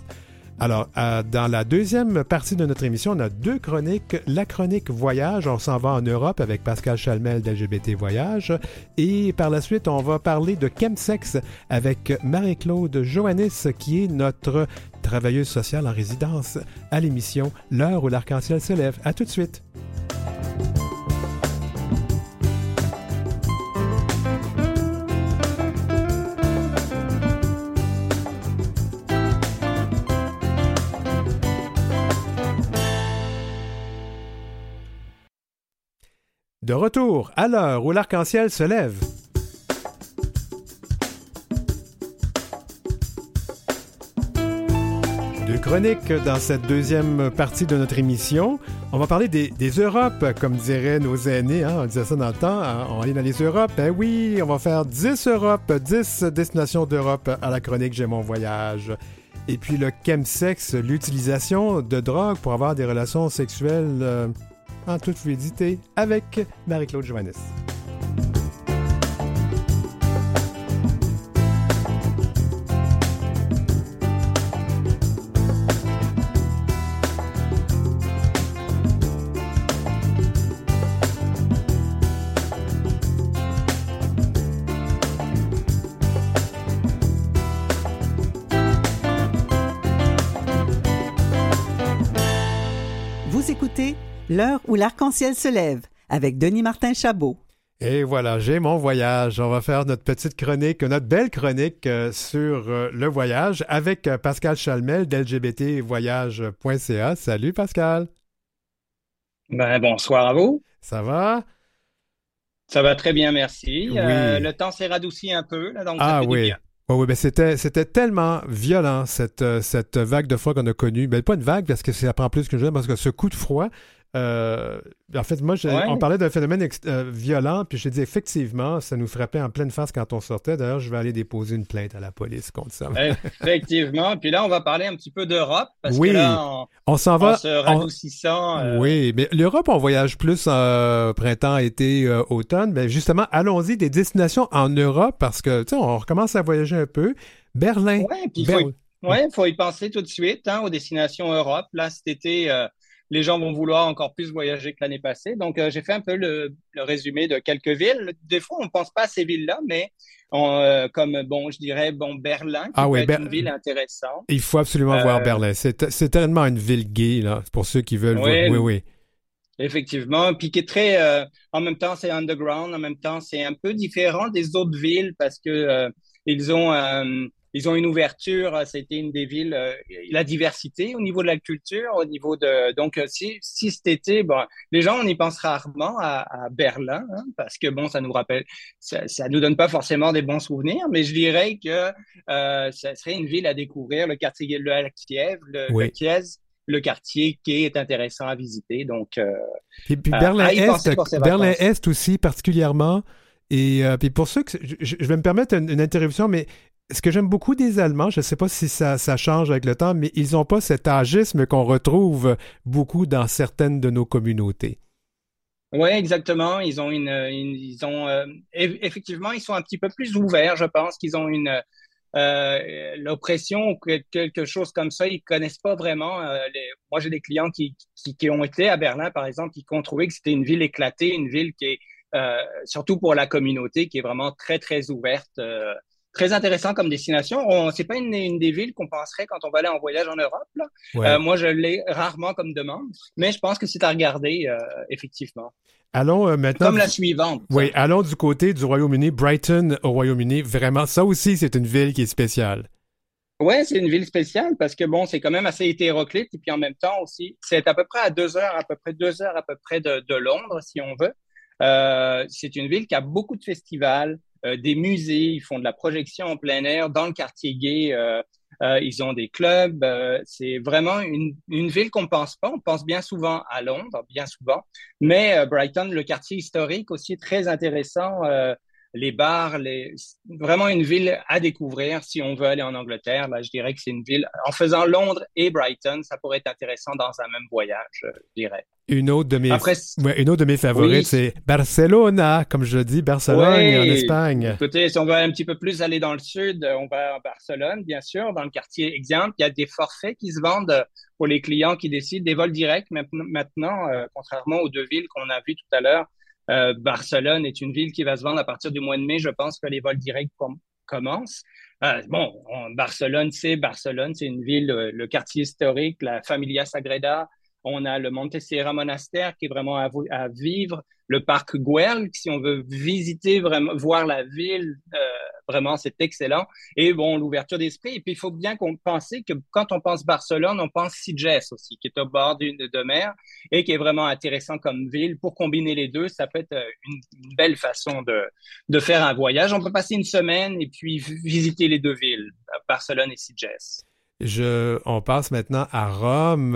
Alors, euh, dans la deuxième partie de notre émission, on a deux chroniques. La chronique Voyage, on s'en va en Europe avec Pascal Chalmel d'LGBT Voyage. Et par la suite, on va parler de chemsex avec Marie-Claude Joannis, qui est notre travailleuse sociale en résidence à l'émission L'heure où l'arc-en-ciel se lève. À tout de suite. De retour à l'heure où l'arc-en-ciel se lève. Deux chroniques dans cette deuxième partie de notre émission. On va parler des, Europes, comme diraient nos aînés. Hein? On disait ça dans le temps. Hein? On est dans les Europes. Ben oui, on va faire 10 Europes, 10 destinations d'Europe à la chronique J'ai mon voyage. Et puis le chemsex, l'utilisation de drogue pour avoir des relations sexuelles euh, en toute fluidité avec Marie-Claude Joannis. Où l'arc-en-ciel se lève avec Denis Martin Chabot. Et voilà, j'ai mon voyage. On va faire notre petite chronique, notre belle chronique euh, sur euh, le voyage avec euh, Pascal Chalmel d'LGBTvoyage.ca. Salut Pascal. Ben, bonsoir à vous. Ça va? Ça va très bien, merci. le temps s'est radouci un peu, là, donc ah, ça fait oui. du bien. oui, ben c'était, c'était tellement violent, cette, cette vague de froid qu'on a connue. Ben, pas une vague, parce que ça prend plus que je parce que ce coup de froid, euh, en fait, moi, on parlait d'un phénomène euh, violent, puis j'ai dit effectivement, ça nous frappait en pleine face quand on sortait. D'ailleurs, je vais aller déposer une plainte à la police contre ça. Effectivement. puis là, on va parler un petit peu d'Europe, parce oui, que là, on, s'en va. En se radoucissant. Oui, mais l'Europe, on voyage plus printemps, été, automne. Mais justement, allons-y des destinations en Europe, parce que, tu sais, on recommence à voyager un peu. Berlin. Oui, puis il faut, y penser tout de suite hein, aux destinations Europe. Là, cet été, les gens vont vouloir encore plus voyager que l'année passée. Donc, euh, j'ai fait un peu le, résumé de quelques villes. Des fois, on ne pense pas à ces villes-là, mais euh, comme, bon, je dirais, bon, Berlin, qui ah oui, une ville intéressante. Il faut absolument voir euh, Berlin. C'est tellement une ville gay, là, pour ceux qui veulent. Oui, oui. oui. Effectivement, puis qui est très, en même temps, c'est underground, en même temps, c'est un peu différent des autres villes parce que ils ont ils ont une ouverture. Euh, c'était une des villes, euh, la diversité au niveau de la culture, au niveau de. Donc, euh, si, si cet été, bon, les gens, on y pense rarement à, Berlin, hein, parce que bon, ça nous rappelle, ça, ça nous donne pas forcément des bons souvenirs, mais je dirais que euh, ça serait une ville à découvrir, le quartier de Kiev, le, le le quartier qui est intéressant à visiter. Donc, euh, puis, Berlin Est, Berlin aussi particulièrement. Et puis pour ceux que je, vais me permettre une interruption, mais ce que j'aime beaucoup des Allemands, je ne sais pas si ça, change avec le temps, mais ils n'ont pas cet agisme qu'on retrouve beaucoup dans certaines de nos communautés. Oui, exactement. Ils ont une, ils ont euh, effectivement, ils sont un petit peu plus ouverts. Je pense qu'ils ont une euh, l'oppression ou quelque chose comme ça. Ils connaissent pas vraiment. Euh, moi, j'ai des clients qui, qui, ont été à Berlin, par exemple, qui ont trouvé que c'était une ville éclatée, une ville qui est surtout pour la communauté, qui est vraiment très très ouverte très intéressant comme destination. C'est pas une, des villes qu'on penserait quand on va aller en voyage en Europe. Là. Euh, moi, je l'ai rarement comme demande, mais je pense que c'est à regarder, euh, effectivement. Allons euh, maintenant. Comme la suivante. Oui, allons du côté du Royaume-Uni. Brighton au Royaume-Uni, vraiment, ça aussi, c'est une ville qui est spéciale. Oui, c'est une ville spéciale parce que bon, c'est quand même assez hétéroclite et puis en même temps aussi, c'est à peu près à deux heures, à peu près deux heures à peu près de, de Londres, si on veut. c'est une ville qui a beaucoup de festivals, des musées, ils font de la projection en plein air dans le quartier gay. Euh, euh, ils ont des clubs. c'est vraiment une, une ville qu'on pense pas. On pense bien souvent à Londres, bien souvent. Mais Brighton, le quartier historique aussi très intéressant les bars, les... vraiment une ville à découvrir si on veut aller en Angleterre. Là, je dirais que c'est une ville, en faisant Londres et Brighton, ça pourrait être intéressant dans un même voyage, je dirais. Une autre de mes, une autre de mes favorites, c'est Barcelona, comme je dis, Barcelone en Espagne. Écoutez, si on veut un petit peu plus aller dans le sud, on va à Barcelone, bien sûr, dans le quartier exemple. Il y a des forfaits qui se vendent pour les clients qui décident des vols directs maintenant, euh, contrairement aux deux villes qu'on a vues tout à l'heure. Euh, Barcelone est une ville qui va se vendre à partir du mois de mai. Je pense que les vols directs commencent. Euh, bon, Barcelone, c'est Barcelone, c'est une ville, euh, le quartier historique, la Familia Sagrada, on a le Monte Sierra Monastère qui est vraiment à, à, vivre, le parc Güell, si on veut visiter vraiment, voir la ville, euh, vraiment c'est excellent. Et bon, l'ouverture d'esprit. Et puis il faut bien qu'on pense que quand on pense Barcelone, on pense Sitges aussi, qui est au bord d'une de mer et qui est vraiment intéressant comme ville. Pour combiner les deux, ça peut être euh, une, belle façon de, de faire un voyage. On peut passer une semaine et puis visiter les deux villes, Barcelone et Sitges. Je, on passe maintenant à Rome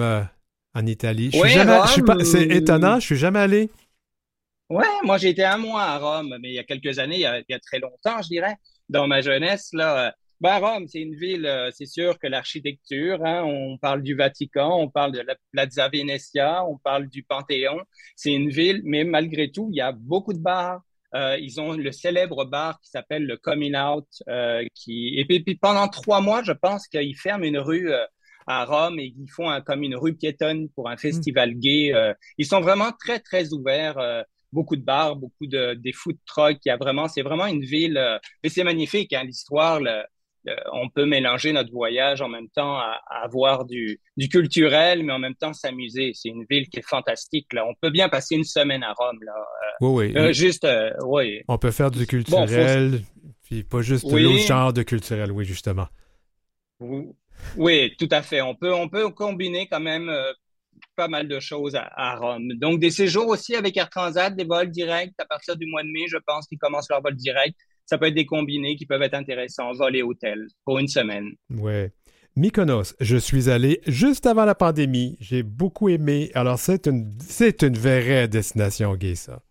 en Italie. Je suis jamais, je suis pas, c'est étonnant, je suis jamais allé. Ouais, moi j'ai été un mois à Rome, mais il y a quelques années, il y a, très longtemps, je dirais, dans ma jeunesse là. Ben, Rome, c'est une ville, euh, c'est sûr que l'architecture, hein, on parle du Vatican, on parle de la Plaza Venezia, on parle du Panthéon. C'est une ville, mais malgré tout, il y a beaucoup de bars. Euh, ils ont le célèbre bar qui s'appelle le Coming Out, euh, qui et puis, puis, pendant trois mois, je pense qu'ils ferment une rue euh, à Rome et ils font comme une rue piétonne pour un festival mm. gay. Euh, ils sont vraiment très, très ouverts. Euh, beaucoup de bars, beaucoup de des food trucks. Il y a vraiment, c'est vraiment une ville euh, et c'est magnifique. Hein, L'histoire, on peut mélanger notre voyage en même temps à, avoir du, du culturel, mais en même temps s'amuser. C'est une ville qui est fantastique. Là, on peut bien passer une semaine à Rome. Là. oui, oui. juste, oui. On peut faire du culturel, puis pas juste oui. l'autre genre de culturel, oui, justement. Oui, tout à fait. On peut, on peut combiner quand même euh, pas mal de choses à, Rome. Donc, des séjours aussi avec Air Transat, des vols directs à partir du mois de mai, je pense qu'ils commencent leur vol direct ça peut être des combinés qui peuvent être intéressants, voler hôtel pour une semaine. Ouais. Mykonos, je suis allé juste avant la pandémie. J'ai beaucoup aimé. Alors, c'est une, c'est une vraie destination gay, ça.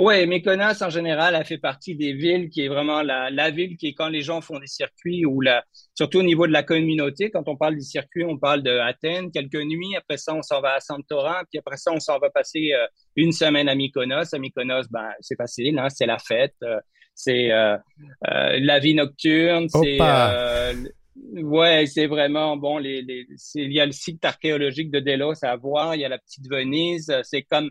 Oui, Mykonos, en général, a fait partie des villes qui est vraiment la, la ville qui est quand les gens font des circuits ou la, surtout au niveau de la communauté, quand on parle des circuits, on parle de Athènes, quelques nuits. Après ça, on s'en va à Santorin. Puis après ça, on s'en va passer euh, une semaine à Mykonos. À Mykonos, ben, c'est facile, hein, c'est la fête. Euh, c'est euh, la vie nocturne, c'est Ouais, c'est vraiment bon. Les, les, il y a le site archéologique de Delos à voir. Il y a la petite Venise. C'est comme euh,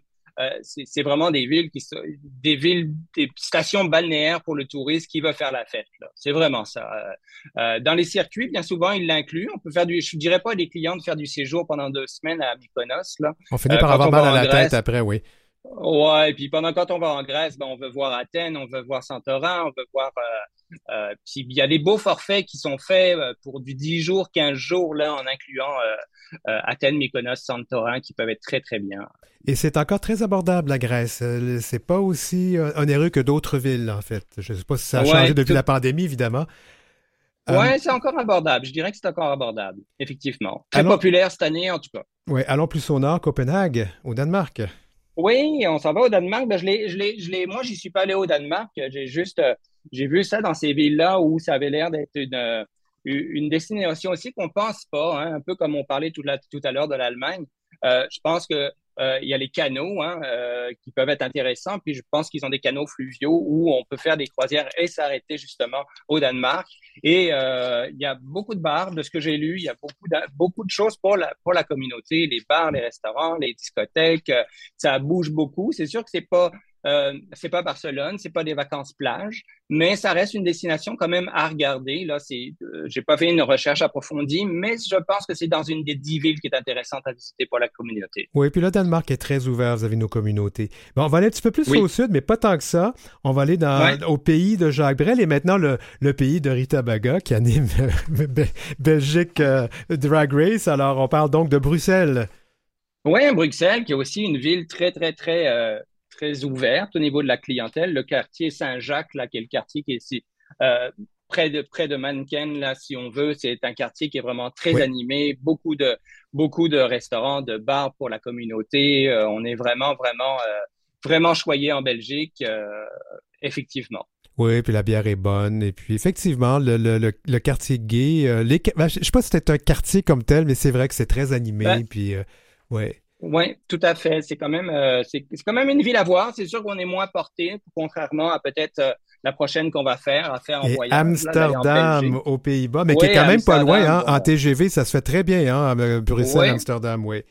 c'est vraiment des villes qui sont des villes, des stations balnéaires pour le touriste qui veut faire la fête. C'est vraiment ça. Euh, euh, dans les circuits, bien souvent, ils l'incluent. On peut faire du, je dirais pas à des clients de faire du séjour pendant deux semaines à Mykonos. Là. On finit par avoir mal à la tête après, oui. Ouais, et puis pendant quand on va en Grèce, ben, on veut voir Athènes, on veut voir Santorin, on veut voir euh, puis il y a des beaux forfaits qui sont faits euh, pour du 10 jours, 15 jours, là, en incluant euh, Athènes, Mykonos, Santorin, qui peuvent être très, très bien. Et c'est encore très abordable, la Grèce. C'est pas aussi onéreux que d'autres villes, en fait. Je ne sais pas si ça a changé depuis la pandémie, évidemment. Oui, c'est encore abordable. Je dirais que c'est encore abordable, effectivement. Très populaire cette année, en tout cas. Oui, allons plus au nord, Copenhague, au Danemark. Oui, on s'en va au Danemark. Ben, je l'ai, je l'ai, je l'ai, moi, j'y suis pas allé au Danemark. J'ai juste, j'ai vu ça dans ces villes-là où ça avait l'air d'être une, euh, une destination aussi qu'on pense pas, hein, un peu comme on parlait tout, tout à l'heure de l'Allemagne. Euh, je pense que euh, il y a les canaux hein, euh, qui peuvent être intéressants. Puis je pense qu'ils ont des canaux fluviaux où on peut faire des croisières et s'arrêter justement au Danemark. Et euh, il y a beaucoup de bars, de ce que j'ai lu, il y a beaucoup de, beaucoup de choses pour la, pour la communauté, les bars, les restaurants, les discothèques. Ça bouge beaucoup. C'est sûr que c'est pas euh, c'est pas Barcelone, c'est pas des vacances plage, mais ça reste une destination quand même à regarder. Là, c'est, euh, j'ai pas fait une recherche approfondie, mais je pense que c'est dans une des dix villes qui est intéressante à visiter pour la communauté. Oui, puis le Danemark est très ouvert vis-à-vis nos communautés. Bon, on va aller un petit peu plus au sud, mais pas tant que ça. On va aller dans, au pays de Jacques Brel et maintenant le, le pays de Rita Baga qui anime Belgique euh, Drag Race. Alors, on parle donc de Bruxelles. Oui, Bruxelles, qui est aussi une ville très, très, très très ouverte au niveau de la clientèle. Le quartier Saint-Jacques, là, qui est le quartier qui est ici, euh, près de près de Mannequin, là, si on veut, c'est un quartier qui est vraiment très animé, beaucoup de beaucoup de restaurants, de bars pour la communauté. Euh, on est vraiment vraiment euh, vraiment choyé en Belgique, effectivement. Oui, puis la bière est bonne. Et puis, effectivement, le, le, le, quartier gay, les, ben, je sais pas si c'était un quartier comme tel, mais c'est vrai que c'est très animé. Ben, puis, ouais. Oui, tout à fait. C'est quand même euh, c'est quand même une ville à voir. C'est sûr qu'on est moins porté, contrairement à peut-être euh, la prochaine qu'on va faire, à faire en Et Amsterdam aux Pays-Bas, mais qui est quand même pas loin. Hein, En TGV, ça se fait très bien, hein, Bruxelles, Amsterdam, oui.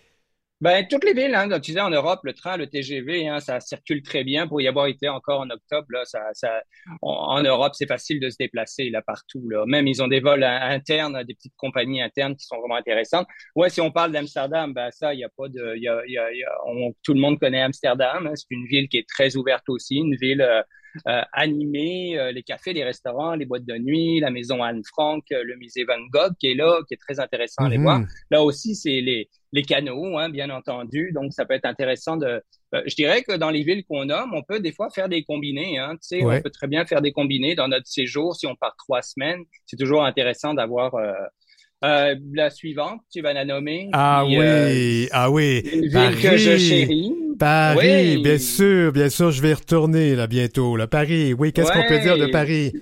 Ben, toutes les villes, hein, tu disais en Europe, le train, le TGV, hein, ça circule très bien. Pour y avoir été encore en octobre, là, ça, ça, en Europe, c'est facile de se déplacer là partout. Là. Même ils ont des vols internes, des petites compagnies internes qui sont vraiment intéressantes. Ouais, si on parle d'Amsterdam, ben ça, il y a pas de, y a, y a, y a on, tout le monde connaît Amsterdam. Hein. c'est une ville qui est très ouverte aussi, une ville euh, euh, euh, les cafés, les restaurants, les boîtes de nuit, la maison Anne Frank, euh, le musée Van Gogh qui est là, qui est très intéressant à aller voir. Mhm. Là aussi, c'est les, les canaux, hein, bien entendu. Donc, ça peut être intéressant de. je dirais que dans les villes qu'on nomme, on peut des fois faire des combinés. Hein, tu sais, on peut très bien faire des combinés dans notre séjour si on part trois semaines. C'est toujours intéressant d'avoir. la suivante, tu vas la nommer. Ah oui, ah oui. Une ville que je chéris. Paris, bien sûr, bien sûr, je vais y retourner là bientôt. Là. Paris, oui, qu'est-ce qu'on peut dire de Paris?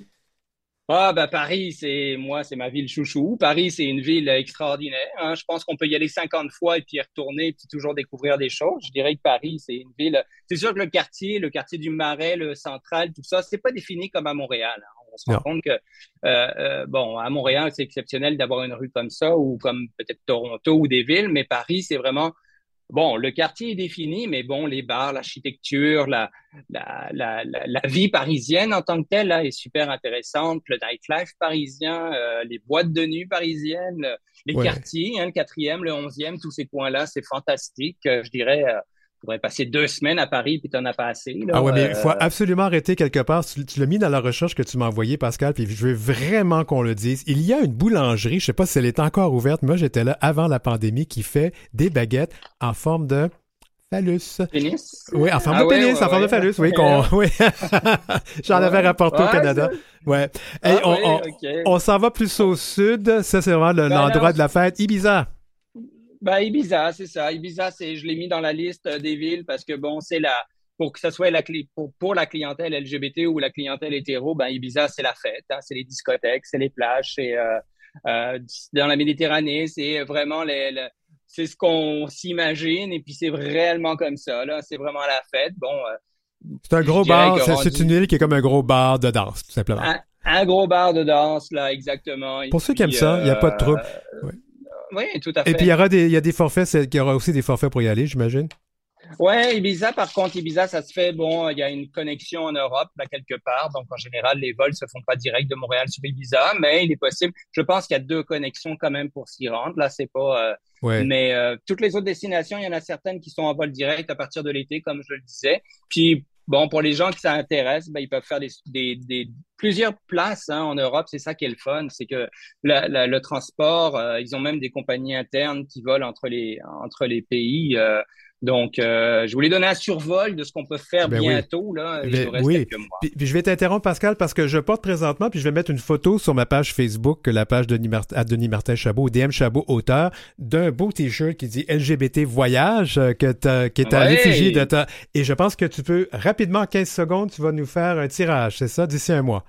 Ah ben Paris, c'est moi, c'est ma ville chouchou. Paris, c'est une ville extraordinaire. Hein. Je pense qu'on peut y aller 50 fois et puis y retourner et puis toujours découvrir des choses. Je dirais que Paris, c'est une ville. C'est sûr que le quartier, le quartier du Marais, le central, tout ça, c'est pas défini comme à Montréal. Hein. On se rend compte que euh, euh, bon, à Montréal, c'est exceptionnel d'avoir une rue comme ça ou comme peut-être Toronto ou des villes, mais Paris, c'est vraiment bon, le quartier est défini, mais bon, les bars, l'architecture, la, la, la, la, vie parisienne en tant que telle là, est super intéressante. Le nightlife parisien, euh, les boîtes de nuit parisiennes, les quartiers, hein, le quatrième, le onzième, tous ces coins-là, c'est fantastique. Euh, je dirais, euh, pourrais passer deux semaines à Paris puis t'en as pas assez. ah ouais, mais il faut absolument arrêter quelque part. Tu, l'as mis dans la recherche que tu m'as envoyé, Pascal, puis je veux vraiment qu'on le dise. Il y a une boulangerie, je sais pas si elle est encore ouverte, moi j'étais là avant la pandémie, qui fait des baguettes en forme de phallus. Pénis? Oui, en forme de ah pénis, en forme de phallus, oui. oui. J'en avais rapporté au Canada. Ouais. Ah on, on, s'en va plus au sud. Ça, c'est vraiment ben l'endroit de la fête. Ibiza. Ben, Ibiza, c'est ça. Ibiza, c'est, je l'ai mis dans la liste des villes parce que, bon, c'est la, pour que ce soit la, pour, pour la clientèle LGBT ou la clientèle hétéro, ben, Ibiza, c'est la fête. Hein. c'est les discothèques, c'est les plages, c'est euh, euh, dans la Méditerranée, c'est vraiment les, c'est ce qu'on s'imagine et puis c'est réellement comme ça. Là, c'est vraiment la fête. Bon. Euh, c'est un gros bar. C'est une île qui est comme un gros bar de danse, tout simplement. Un, gros bar de danse, là, exactement. Pour ceux qui aiment ça, il n'y a pas de trouble. Oui, tout à fait. Et puis il y aura des, il y a des forfaits, il y aura aussi des forfaits pour y aller, j'imagine. Ouais, Ibiza, par contre, Ibiza, ça se fait, bon, il y a une connexion en Europe, là, quelque part. Donc, en général, les vols se font pas direct de Montréal sur Ibiza, mais il est possible. Je pense qu'il y a deux connexions quand même pour s'y rendre. Là, c'est pas, euh, ouais. mais euh, toutes les autres destinations, il y en a certaines qui sont en vol direct à partir de l'été, comme je le disais. Puis, bon, pour les gens qui s'intéressent, ben, ils peuvent faire des, des, des plusieurs places hein, en Europe. C'est ça qui est le fun, c'est que la, le transport, euh, ils ont même des compagnies internes qui volent entre les entre les pays. Euh, donc, euh, je voulais donner un survol de ce qu'on peut faire ben bientôt. Là, ben oui. Puis, je vais t'interrompre, Pascal, parce que je porte présentement, puis je vais mettre une photo sur ma page Facebook, la page de à Denis Martin Chabot, DM Chabot, auteur, d'un beau T-shirt qui dit LGBT Voyage, euh, que qui est un réfugié de ta... Et je pense que tu peux, rapidement, en 15 secondes, tu vas nous faire un tirage, c'est ça, d'ici un mois.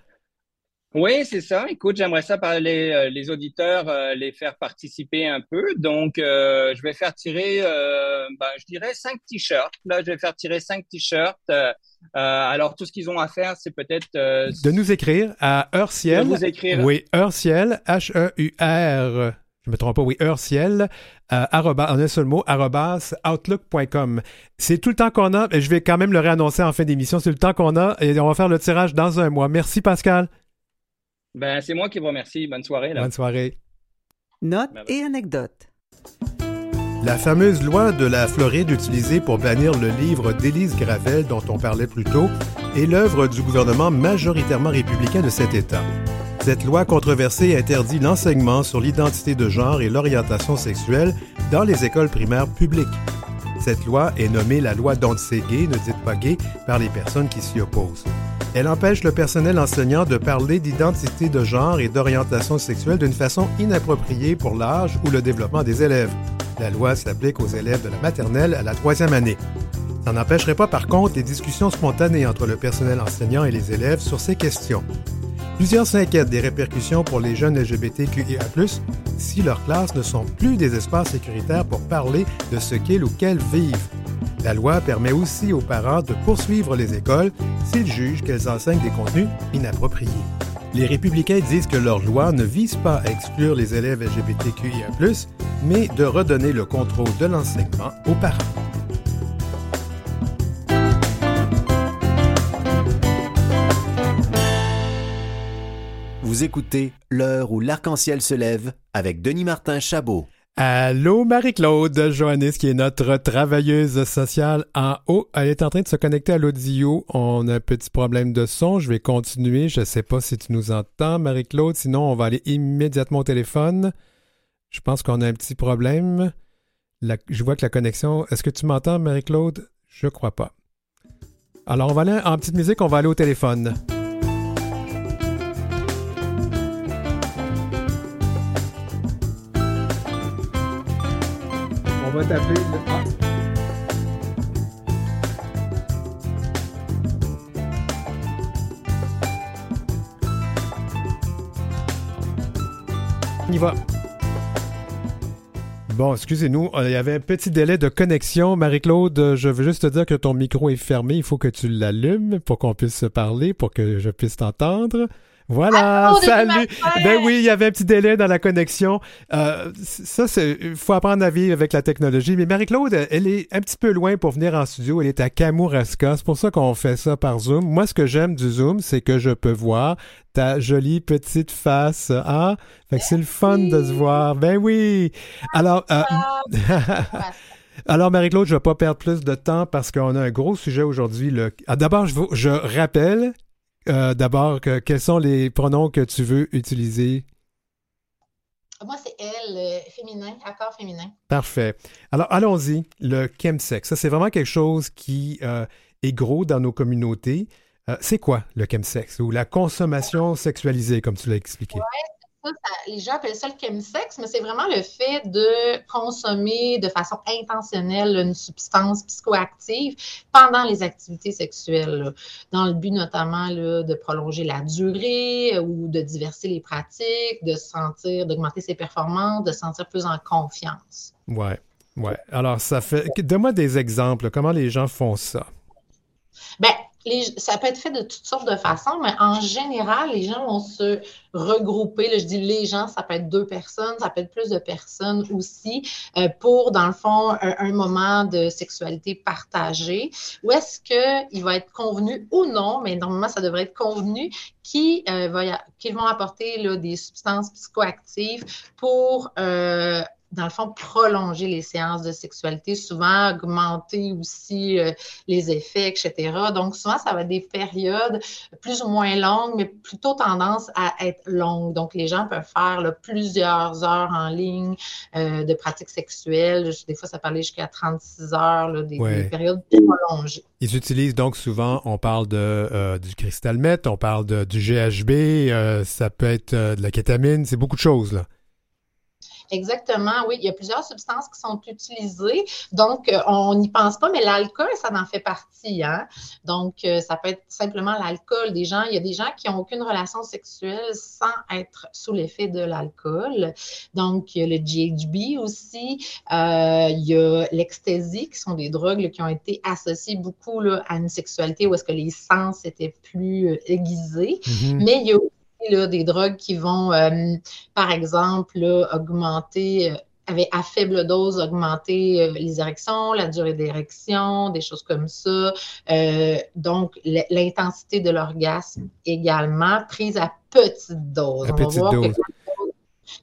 Oui, c'est ça. Écoute, j'aimerais ça parler euh, les auditeurs, euh, les faire participer un peu. Donc, euh, je vais faire tirer, ben, je dirais cinq t-shirts. Là, je vais faire tirer cinq t-shirts. alors, tout ce qu'ils ont à faire, c'est peut-être de nous écrire à Heurciel. De vous écrire. Oui, Heurciel, H-E-U-R. Je me trompe pas, oui, Heurciel, arroba, en un seul mot, outlook.com. C'est tout le temps qu'on a, et je vais quand même le réannoncer en fin d'émission, c'est le temps qu'on a, et on va faire le tirage dans un mois. Merci Pascal. Ben, c'est moi qui vous remercie. Bonne soirée. Bonne soirée. Notes et anecdotes. La fameuse loi de la Floride utilisée pour bannir le livre d'Élise Gravel dont on parlait plus tôt est l'œuvre du gouvernement majoritairement républicain de cet État. Cette loi controversée interdit l'enseignement sur l'identité de genre et l'orientation sexuelle dans les écoles primaires publiques. Cette loi est nommée la loi Don't Say Gay, ne dites pas gay, par les personnes qui s'y opposent. Elle empêche le personnel enseignant de parler d'identité de genre et d'orientation sexuelle d'une façon inappropriée pour l'âge ou le développement des élèves. La loi s'applique aux élèves de la maternelle à la troisième année. Ça n'empêcherait pas par contre les discussions spontanées entre le personnel enseignant et les élèves sur ces questions. Plusieurs s'inquiètent des répercussions pour les jeunes LGBTQIA+, si leurs classes ne sont plus des espaces sécuritaires pour parler de ce qu'ils ou qu'elles vivent. La loi permet aussi aux parents de poursuivre les écoles s'ils jugent qu'elles enseignent des contenus inappropriés. Les républicains disent que leur loi ne vise pas à exclure les élèves LGBTQIA, mais de redonner le contrôle de l'enseignement aux parents. Vous écoutez L'heure où l'arc-en-ciel se lève avec Denis Martin Chabot. Allô Marie-Claude Joannis, qui est notre travailleuse sociale en haut. Elle est en train de se connecter à l'audio. On a un petit problème de son. Je vais continuer. Je ne sais pas si tu nous entends, Marie-Claude. Sinon, on va aller immédiatement au téléphone. Je pense qu'on a un petit problème. je vois que la connexion. Est-ce que tu m'entends, Marie-Claude? Je crois pas. Alors, on va aller en petite musique. On va aller au téléphone. Va taper. On y va. Bon, excusez-nous, il y avait un petit délai de connexion. Marie-Claude, je veux juste te dire que ton micro est fermé. Il faut que tu l'allumes pour qu'on puisse se parler, pour que je puisse t'entendre. Voilà, salut. Ben oui, il y avait un petit délai dans la connexion. Euh, ça, c'est, il faut apprendre à vivre avec la technologie. Mais Marie-Claude, elle est un petit peu loin pour venir en studio. Elle est à Kamouraska. C'est pour ça qu'on fait ça par Zoom. Moi, ce que j'aime du Zoom, c'est que je peux voir ta jolie petite face. Ah, fait que c'est le fun de se voir. Ben oui. Alors, euh, Alors, Marie-Claude, je ne vais pas perdre plus de temps parce qu'on a un gros sujet aujourd'hui. Ah, d'abord, je, je rappelle euh, d'abord, quels sont les pronoms que tu veux utiliser? Moi, c'est elle, euh, féminin, accord féminin. Parfait. Alors, allons-y. Le chemsex, ça, c'est vraiment quelque chose qui euh, est gros dans nos communautés. Euh, c'est quoi le chemsex ou la consommation sexualisée, comme tu l'as expliqué? Les gens appellent ça le chemsex, mais c'est vraiment le fait de consommer de façon intentionnelle une substance psychoactive pendant les activités sexuelles, dans le but notamment de prolonger la durée ou de diverser les pratiques, de sentir, d'augmenter ses performances, de se sentir plus en confiance. Ouais, ouais. Alors, ça fait. Donne-moi des exemples. Comment les gens font ça? Ben, ça peut être fait de toutes sortes de façons, mais en général, les gens vont se regrouper. je dis les gens, ça peut être deux personnes, ça peut être plus de personnes aussi, euh, pour, dans le fond, un, moment de sexualité partagée. Où est-ce qu'il va être convenu ou non, mais normalement, ça devrait être convenu, qui, euh, va, qui vont apporter là, des substances psychoactives pour euh, dans le fond, prolonger les séances de sexualité, souvent augmenter aussi euh, les effets, etc. Donc, souvent, ça va être des périodes plus ou moins longues, mais plutôt tendance à être longues. Donc, les gens peuvent faire plusieurs heures en ligne euh, de pratiques sexuelles. Des fois, ça peut aller jusqu'à 36 heures, des, périodes prolongées. Ils utilisent donc souvent, on parle de, euh, du cristal meth, on parle de, du GHB, ça peut être de la kétamine, c'est beaucoup de choses, là. Exactement, oui. Il y a plusieurs substances qui sont utilisées. Donc, euh, on n'y pense pas, mais l'alcool, ça en fait partie. Hein? Donc, euh, ça peut être simplement l'alcool. Des gens, il y a des gens qui n'ont aucune relation sexuelle sans être sous l'effet de l'alcool. Donc, il y a le GHB aussi. Euh, il y a l'ecstasy, qui sont des drogues qui ont été associées beaucoup là, à une sexualité où est-ce que les sens étaient plus aiguisés. Mm-hmm. Mais il y a des drogues qui vont, euh, par exemple, augmenter, euh, avec, à faible dose, augmenter euh, les érections, la durée d'érection, des choses comme ça. donc, l'intensité de l'orgasme également, prise à petite dose. On va voir que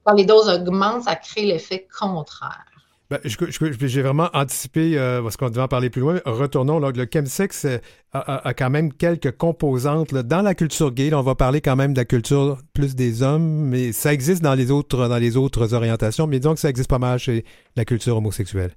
quand les doses augmentent, ça crée l'effet contraire. Ben, j'ai vraiment anticipé euh, parce qu'on devait en parler plus loin. Retournons. Le chemsex euh, a, quand même quelques composantes. dans la culture gay, on va parler quand même de la culture plus des hommes, mais ça existe dans les autres, dans les autres orientations. Mais disons que ça existe pas mal chez la culture homosexuelle.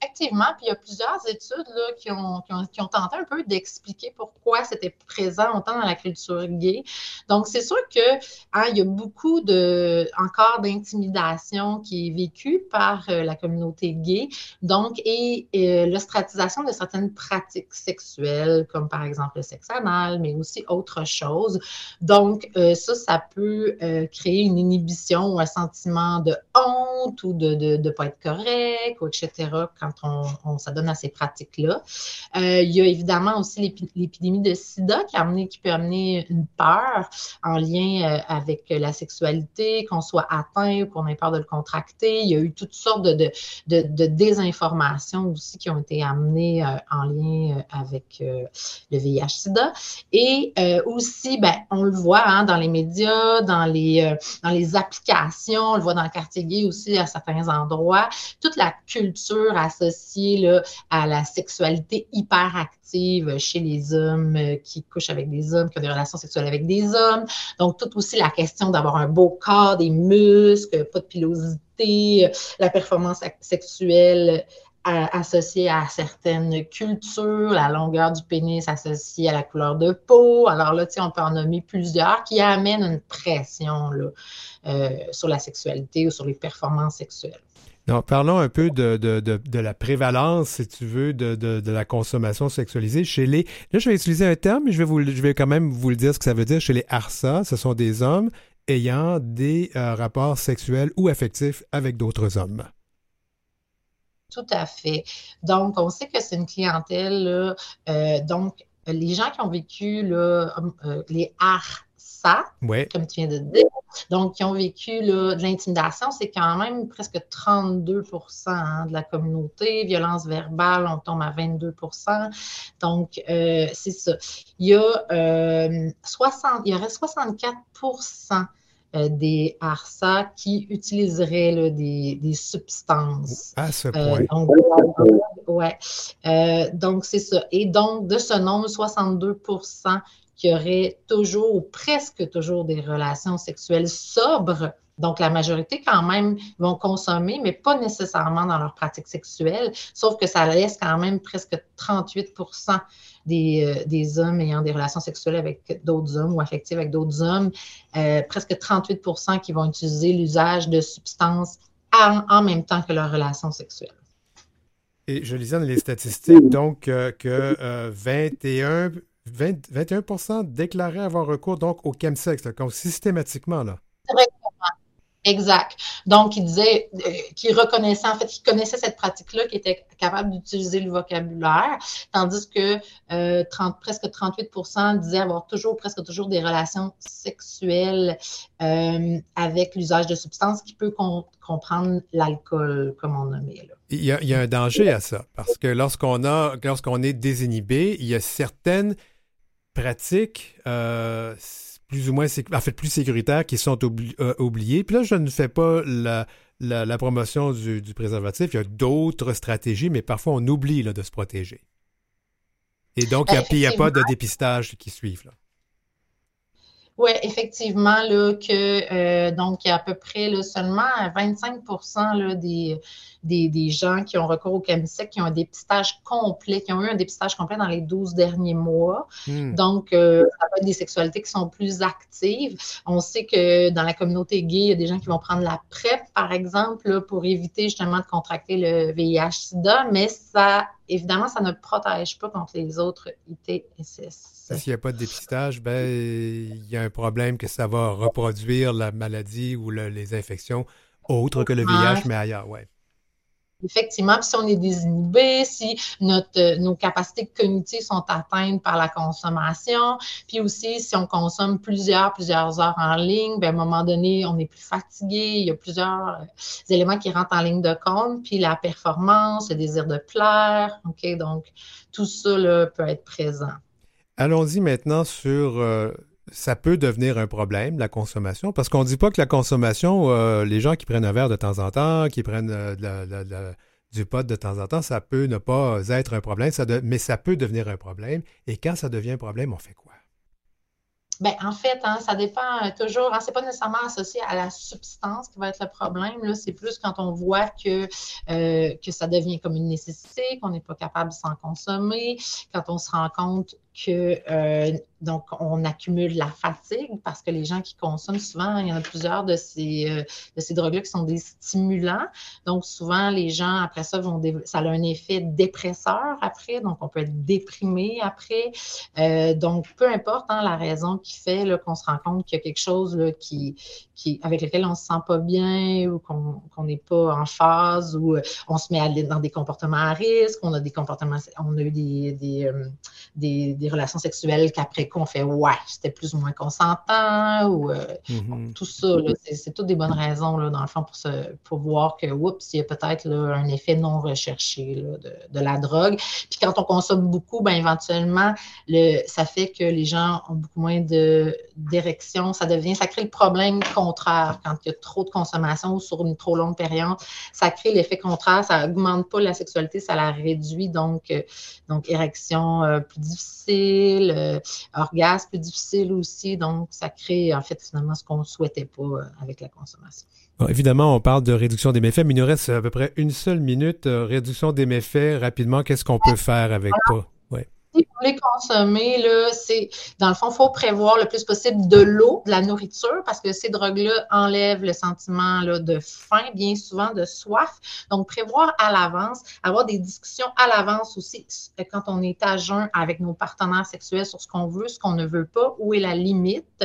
Effectivement, puis il y a plusieurs études là, qui, ont, qui, ont, tenté un peu d'expliquer pourquoi c'était présent autant dans la culture gay. Donc, c'est sûr que hein, il y a beaucoup de encore d'intimidation qui est vécue par euh, la communauté gay. Donc, et, euh, l'ostratisation de certaines pratiques sexuelles, comme par exemple le sexe anal, mais aussi autre chose. Donc, euh, ça, ça peut créer une inhibition ou un sentiment de honte ou de ne pas être correct, ou etc. quand on, s'adonne à ces pratiques-là. Euh, il y a évidemment aussi l'épidémie de sida qui, a amené, qui peut amener une peur en lien euh, avec la sexualité, qu'on soit atteint ou qu'on ait peur de le contracter. Il y a eu toutes sortes de, désinformations aussi qui ont été amenées euh, en lien avec le VIH-Sida. Et aussi, ben, on le voit hein, dans les médias, dans les, dans les applications, on le voit dans le quartier gay aussi à certains endroits, toute la culture à associé à la sexualité hyperactive chez les hommes euh, qui couchent avec des hommes, qui ont des relations sexuelles avec des hommes. Donc, tout aussi la question d'avoir un beau corps, des muscles, pas de pilosité, euh, la performance sexuelle euh, associée à certaines cultures, la longueur du pénis associée à la couleur de peau. Alors là, on peut en nommer plusieurs qui amènent une pression sur la sexualité ou sur les performances sexuelles parlons un peu de, la prévalence, si tu veux, de, la consommation sexualisée chez les. Là, je vais utiliser un terme, mais je vais, vous, je vais quand même vous le dire ce que ça veut dire. Chez les ARSA, ce sont des hommes ayant des euh, rapports sexuels ou affectifs avec d'autres hommes. Tout à fait. Donc, on sait que c'est une clientèle, euh, donc, les gens qui ont vécu euh, les ARSA, comme tu viens de dire. Donc, qui ont vécu de l'intimidation, c'est quand même presque 32% hein, de la communauté. Violence verbale, on tombe à 22% Donc, euh, c'est ça. Il y, a, 60, euh, il y aurait 64% euh, des ARSA qui utiliseraient des, substances. À ce point. donc, ouais. donc, c'est ça. Et donc, de ce nombre, 62 qui auraient toujours ou presque toujours des relations sexuelles sobres. Donc, la majorité, quand même, vont consommer, mais pas nécessairement dans leur pratique sexuelle, sauf que ça laisse quand même presque 38 des, euh, des hommes ayant des relations sexuelles avec d'autres hommes ou affectives avec d'autres hommes, euh, presque 38 qui vont utiliser l'usage de substances en, même temps que leur relation sexuelle. Et je lisais dans les statistiques, donc, euh, que 21, 21% déclaraient avoir recours donc au chemsex, donc systématiquement. Là. Exact. Donc, il disait euh, qu'il reconnaissait, en fait, qu'il connaissait cette pratique-là, qu'il était capable d'utiliser le vocabulaire, tandis que 30, euh, presque 38% disaient avoir toujours, presque toujours des relations sexuelles euh, avec l'usage de substances qui peut comprendre l'alcool, comme on nommait. Là. Il y, a, il y a un danger à ça, parce que lorsqu'on a, lorsqu'on est désinhibé, il y a certaines pratiques plus ou moins, en fait, plus sécuritaires qui sont euh, oubliés. Puis là, je ne fais pas la, la, promotion du, préservatif. Il y a d'autres stratégies, mais parfois on oublie là, de se protéger. Et donc, il n'y a, pas de dépistage qui suivent. Là. Oui, effectivement, là, que euh, donc il y a à peu près là, seulement 25 là, des, des, des, gens qui ont recours au camisec qui ont un dépistage complet, qui ont eu un dépistage complet dans les 12 derniers mois. Hmm. Donc, euh, ça peut être des sexualités qui sont plus actives. On sait que dans la communauté gay, il y a des gens qui vont prendre la PrEP, par exemple, pour éviter justement de contracter le VIH-Sida, mais ça, évidemment, ça ne protège pas contre les autres ITSS. S'il n'y a pas de dépistage, ben, il y a un problème que ça va reproduire la maladie ou les infections autres que le VIH, mais ailleurs, ouais. Effectivement, si on est désinhibé, si notre, nos capacités cognitives sont atteintes par la consommation, puis aussi si on consomme plusieurs, plusieurs heures en ligne, ben, à un moment donné, on est plus fatigué, il y a plusieurs euh, éléments qui rentrent en ligne de compte, puis la performance, le désir de plaire, OK, donc tout ça peut être présent. Allons-y maintenant sur euh, ça peut devenir un problème, la consommation, parce qu'on ne dit pas que la consommation, euh, les gens qui prennent un verre de temps en temps, qui prennent euh, du pot de temps en temps, ça peut ne pas être un problème, mais ça peut devenir un problème. Et quand ça devient un problème, on fait quoi? Bien, en fait, hein, ça dépend toujours. Hein, ce n'est pas nécessairement associé à la substance qui va être le problème. C'est plus quand on voit que, que ça devient comme une nécessité, qu'on n'est pas capable de s'en consommer, quand on se rend compte que euh, donc on accumule la fatigue parce que les gens qui consomment souvent, il y en a plusieurs de ces, euh, de ces drogues-là qui sont des stimulants. Donc souvent, les gens après ça vont ça a un effet dépresseur après, donc on peut être déprimé après. Euh, donc peu importe hein, la raison qui fait qu'on se rend compte qu'il y a quelque chose là, qui, qui, avec lequel on ne se sent pas bien ou qu'on n'est pas en phase ou on se met dans des comportements à risque, on a des comportements, on a eu des, des relations sexuelles qu'après qu'on fait ouais, c'était plus ou moins consentant ou euh, mm-hmm. tout ça. C'est toutes des bonnes raisons, là, dans le fond, pour, se, pour voir que, oups, il y a peut-être un effet non recherché de, la drogue. Puis quand on consomme beaucoup, ben, éventuellement, le, ça fait que les gens ont beaucoup moins d'érection. Ça devient, ça crée le problème contraire quand il y a trop de consommation sur une trop longue période. Ça crée l'effet contraire, ça augmente pas la sexualité, ça la réduit. Donc, euh, donc érection euh, plus difficile euh, orgasme plus difficile aussi. Donc, ça crée en fait finalement ce qu'on ne souhaitait pas euh, avec la consommation. évidemment, on parle de réduction des méfaits, mais il nous reste à peu près une seule minute. Euh, réduction des méfaits, rapidement, qu'est-ce qu'on peut faire avec ça? Si vous voulez consommer, c'est, dans le fond, il faut prévoir le plus possible de l'eau, de la nourriture, parce que ces drogues-là enlèvent le sentiment là, de faim, bien souvent de soif. Donc, prévoir à l'avance, avoir des discussions à l'avance aussi quand on est à jeun avec nos partenaires sexuels sur ce qu'on veut, ce qu'on ne veut pas, où est la limite.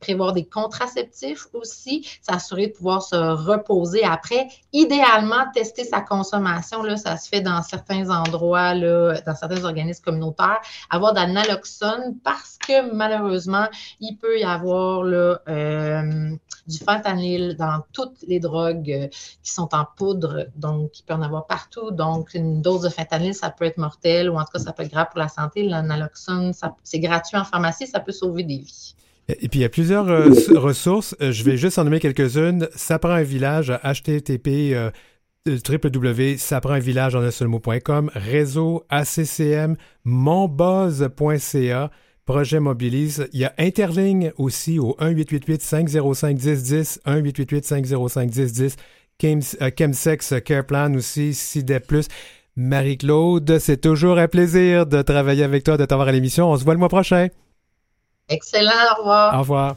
Prévoir des contraceptifs aussi, s'assurer de pouvoir se reposer après. Idéalement, tester sa consommation, là, ça se fait dans certains endroits, là, dans certains organismes communautaires avoir de la naloxone parce que malheureusement, il peut y avoir euh, du fentanyl dans toutes les drogues euh, qui sont en poudre, donc il peut en avoir partout. Donc, une dose de fentanyl, ça peut être mortel ou en tout cas, ça peut être grave pour la santé. La naloxone, c'est gratuit en pharmacie, ça peut sauver des vies. Et puis, il y a plusieurs euh, ressources. Je vais juste en nommer quelques-unes. Ça prend un village, HTTP www.saprendvillage en un seul mot.com, réseau ACCM, monbuzz.ca, Projet Mobilise. Il y a Interligne aussi au 1-888-505-1010, 1-888-505-1010, Chemsex Plan aussi, CIDEP+. Marie-Claude, c'est toujours un plaisir de travailler avec toi, de t'avoir à l'émission. On se voit le mois prochain. Excellent, au revoir. Au revoir.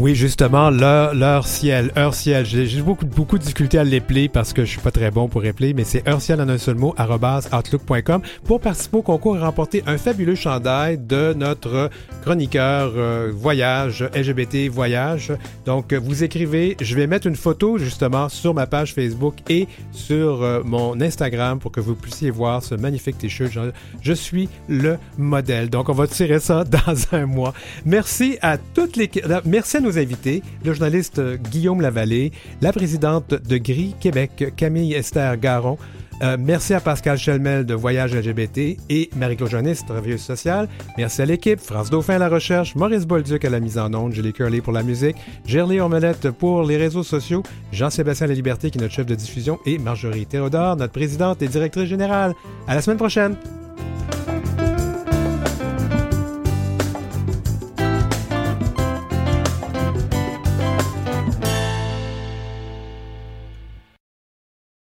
Oui, justement, l'heure ciel, heure ciel. J'ai beaucoup, beaucoup de difficultés à l'épeler parce que je suis pas très bon pour épeler, mais c'est heure ciel en un seul mot, outlook.com pour participer au concours et remporter un fabuleux chandail de notre chroniqueur euh, voyage, LGBT voyage. Donc, vous écrivez, je vais mettre une photo justement sur ma page Facebook et sur euh, mon Instagram pour que vous puissiez voir ce magnifique t-shirt. Je, suis le modèle. Donc, on va tirer ça dans un mois. Merci à toutes les... Merci à nos invités, le journaliste Guillaume Lavallée, la présidente de Gris Québec, Camille Esther Garon, euh, merci à Pascal Chelmel de Voyage LGBT et Marie-Claude Jonas, travailleuse sociale. Merci à l'équipe, France Dauphin à la recherche, Maurice Bolduc à la mise en onde, Julie Curley pour la musique, Gerly Ormelette pour les réseaux sociaux, Jean-Sébastien La Liberté qui est notre chef de diffusion et Marjorie Théodore, notre présidente et directrice générale. À la semaine prochaine!